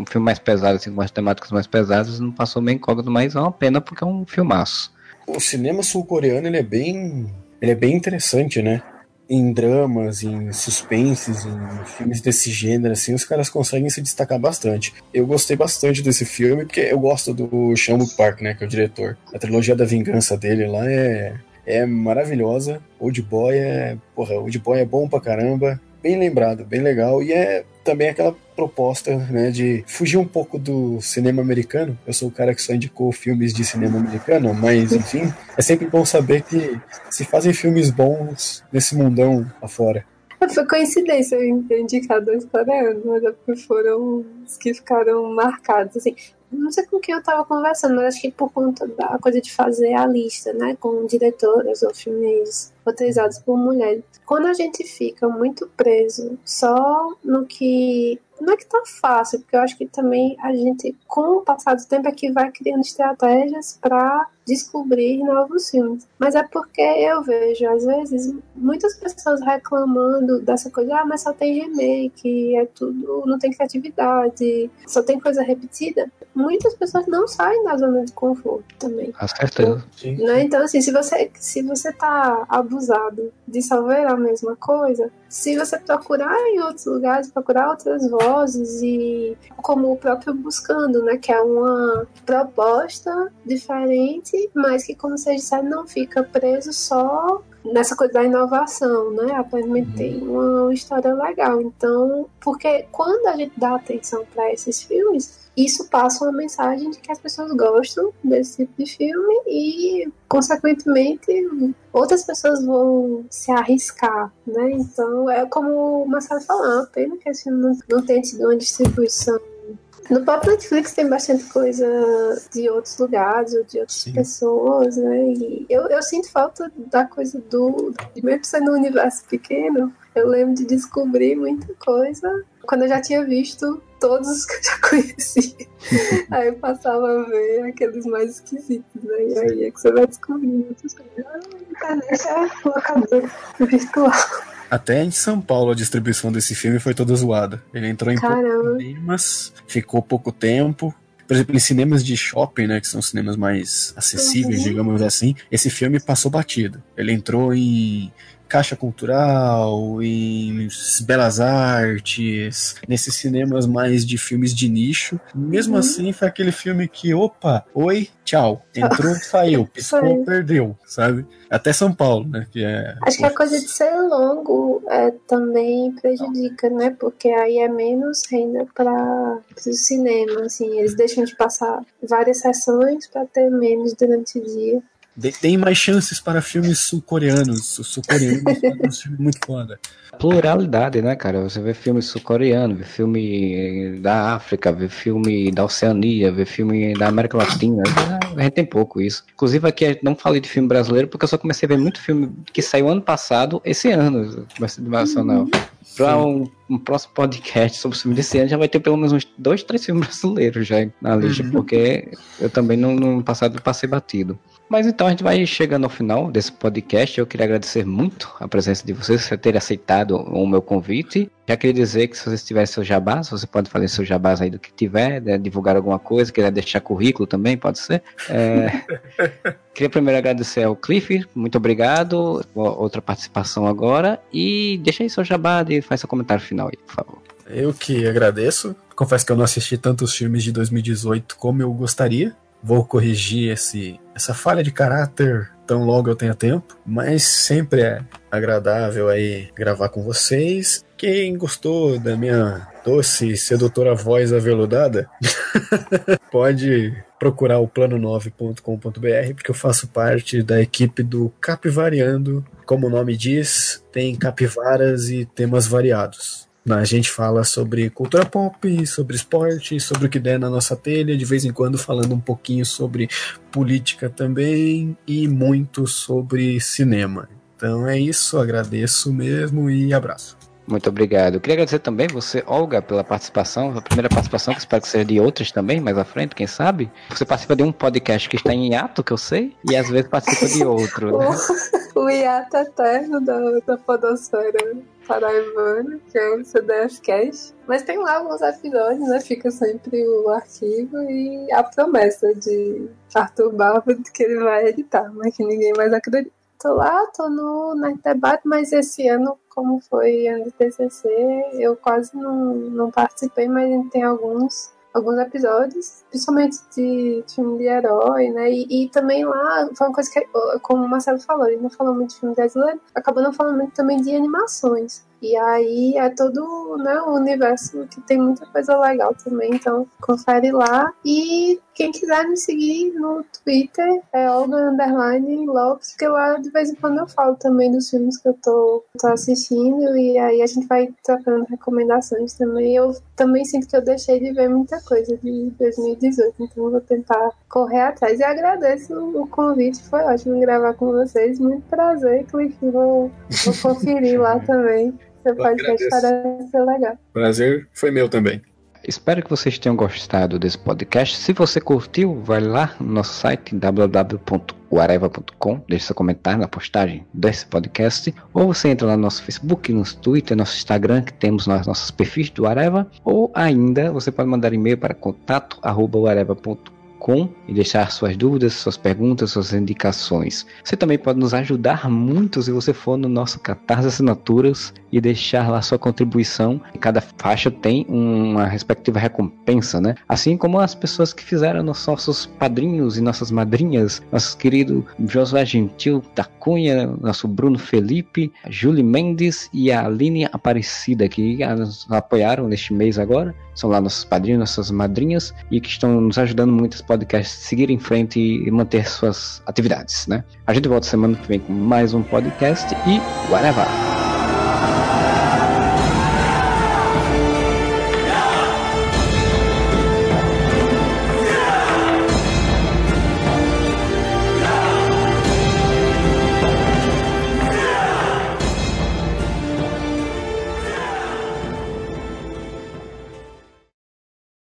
um filme mais pesado, assim, com umas temáticas mais pesadas, não passou bem incógnito, mas é uma pena porque é um filmaço. O cinema sul-coreano, ele é bem... Ele é bem interessante, né? em dramas, em suspenses, em filmes desse gênero, assim, os caras conseguem se destacar bastante. Eu gostei bastante desse filme, porque eu gosto do Sean Park, né, que é o diretor. A trilogia da vingança dele lá é, é maravilhosa. Old Boy é, porra, Old Boy é bom pra caramba bem lembrado, bem legal. E é também aquela proposta né, de fugir um pouco do cinema americano. Eu sou o cara que só indicou filmes de cinema americano, mas enfim, é sempre bom saber que se fazem filmes bons nesse mundão afora. Foi coincidência eu ter indicado dois coreanos, mas é foram os que ficaram marcados. Assim, não sei com quem eu tava conversando, mas acho que por conta da coisa de fazer a lista, né, com diretoras ou filmes roteirizados por mulheres. Quando a gente fica muito preso só no que não é que tá fácil, porque eu acho que também a gente, com o passar do tempo, é que vai criando estratégias para descobrir novos filmes. Mas é porque eu vejo, às vezes, muitas pessoas reclamando dessa coisa, ah, mas só tem remake, é tudo, não tem criatividade, só tem coisa repetida. Muitas pessoas não saem da zona de conforto também. Com certeza. Né? Então, assim, se você, se você tá abusado de só ver a mesma coisa, se você procurar em outros lugares, procurar outras vozes e como o próprio Buscando, né, que é uma proposta diferente, mas que, como vocês disseram, não fica preso só nessa coisa da inovação, né? Aparentemente uhum. tem uma história legal. Então, porque quando a gente dá atenção para esses filmes, isso passa uma mensagem de que as pessoas gostam desse tipo de filme e, consequentemente, outras pessoas vão se arriscar, né? Então, é como o Marcelo falou, é uma pena que esse filme não, não tenha tido uma distribuição no próprio Netflix tem bastante coisa de outros lugares ou de outras Sim. pessoas, né? E eu, eu sinto falta da coisa do. Mesmo sendo um universo pequeno, eu lembro de descobrir muita coisa quando eu já tinha visto todos os que eu já conhecia. aí eu passava a ver aqueles mais esquisitos, né? E aí é que você vai descobrindo outras coisas. Ah, a internet é locador virtual. Até em São Paulo a distribuição desse filme foi toda zoada. Ele entrou em cinemas, ficou pouco tempo. Por exemplo, em cinemas de shopping, né, que são cinemas mais acessíveis, uhum. digamos assim, esse filme passou batido. Ele entrou em Caixa Cultural, em Belas Artes, nesses cinemas mais de filmes de nicho. Mesmo uhum. assim, foi aquele filme que, opa, oi, tchau. Entrou, saiu, piscou, perdeu, sabe? Até São Paulo, né? Que é... Acho que a coisa de ser longo é, também prejudica, né? Porque aí é menos renda para o cinema, assim. Eles deixam de passar várias sessões para ter menos durante o dia. Tem mais chances para filmes sul-coreanos. Os sul-coreanos um filme muito foda. Pluralidade, né, cara? Você vê filme sul-coreano, vê filme da África, vê filme da Oceania, vê filme da América Latina. A gente tem pouco isso. Inclusive aqui não falei de filme brasileiro porque eu só comecei a ver muito filme que saiu ano passado, esse ano, nacional. Uhum. Para um, um, próximo podcast sobre o filme desse ano já vai ter pelo menos uns dois, três filmes brasileiros já na lista, uhum. porque eu também no, no passado passei batido. Mas então a gente vai chegando ao final desse podcast. Eu queria agradecer muito a presença de vocês, por terem aceitado o meu convite. Já queria dizer que se vocês tiverem seu jabás, você pode fazer seu jabás aí do que tiver, né, divulgar alguma coisa, quiser deixar currículo também, pode ser. É... queria primeiro agradecer ao Cliff, muito obrigado. Outra participação agora. E deixa aí seu jabá e faz seu comentário final aí, por favor. Eu que agradeço. Confesso que eu não assisti tantos filmes de 2018 como eu gostaria, vou corrigir esse, essa falha de caráter tão logo eu tenha tempo, mas sempre é agradável aí gravar com vocês. Quem gostou da minha doce sedutora voz aveludada, pode procurar o plano9.com.br, porque eu faço parte da equipe do Capivariando. Como o nome diz, tem capivaras e temas variados. A gente fala sobre cultura pop, sobre esporte, sobre o que der na nossa telha, de vez em quando falando um pouquinho sobre política também e muito sobre cinema. Então é isso, agradeço mesmo e abraço. Muito obrigado. Eu queria agradecer também você, Olga, pela participação, a primeira participação, que espero que seja de outras também, mais à frente, quem sabe. Você participa de um podcast que está em hiato, que eu sei, e às vezes participa de outro. Né? o, hiato eterno da, da podosfera paraibana, que é o CDF Cash. Mas tem lá alguns episódios, né? Fica sempre o arquivo e a promessa de Arthur Barba de que ele vai editar, mas que ninguém mais acredita tô lá, tô no Debate, mas esse ano, como foi ano de TCC, eu quase não, não participei, mas tem alguns alguns episódios, principalmente de filme de herói, né? E, e, também lá foi uma coisa que, como o Marcelo falou, ele não falou muito de filme brasileiro, acabou não falando muito também de animações. E aí é todo né, um universo que tem muita coisa legal também, então confere lá. E quem quiser me seguir no Twitter é Olga Underline Lopes, porque lá de vez em quando eu falo também dos filmes que eu tô, tô assistindo e aí a gente vai trocando recomendações também. Eu também sinto que eu deixei de ver muita coisa de 2018, então vou tentar correr atrás. E agradeço o convite, foi ótimo gravar com vocês. Muito prazer, Cliff. Vou, vou conferir lá também. Seu podcast parece ser legal. Prazer foi meu também. Espero que vocês tenham gostado desse podcast. Se você curtiu, vai lá no nosso site www.uareva.com, deixe seu comentário na postagem desse podcast, ou você entra lá no nosso Facebook, no Twitter, nosso Instagram, que temos nos nossos perfis do Areva, ou ainda você pode mandar e-mail para contato@uareva.com e deixar suas dúvidas, suas perguntas, suas indicações. Você também pode nos ajudar muito se você for no nosso Catarse Assinaturas e deixar lá sua contribuição. Cada faixa tem uma respectiva recompensa, né? Assim como as pessoas que fizeram nossos padrinhos e nossas madrinhas, nosso querido Josué Gentil da Cunha, nosso Bruno Felipe, a Julie Mendes e a Aline Aparecida, que nos apoiaram neste mês agora. São lá nossos padrinhos, nossas madrinhas e que estão nos ajudando muito podcast seguir em frente e manter suas atividades, né? A gente volta semana que vem com mais um podcast e whatever!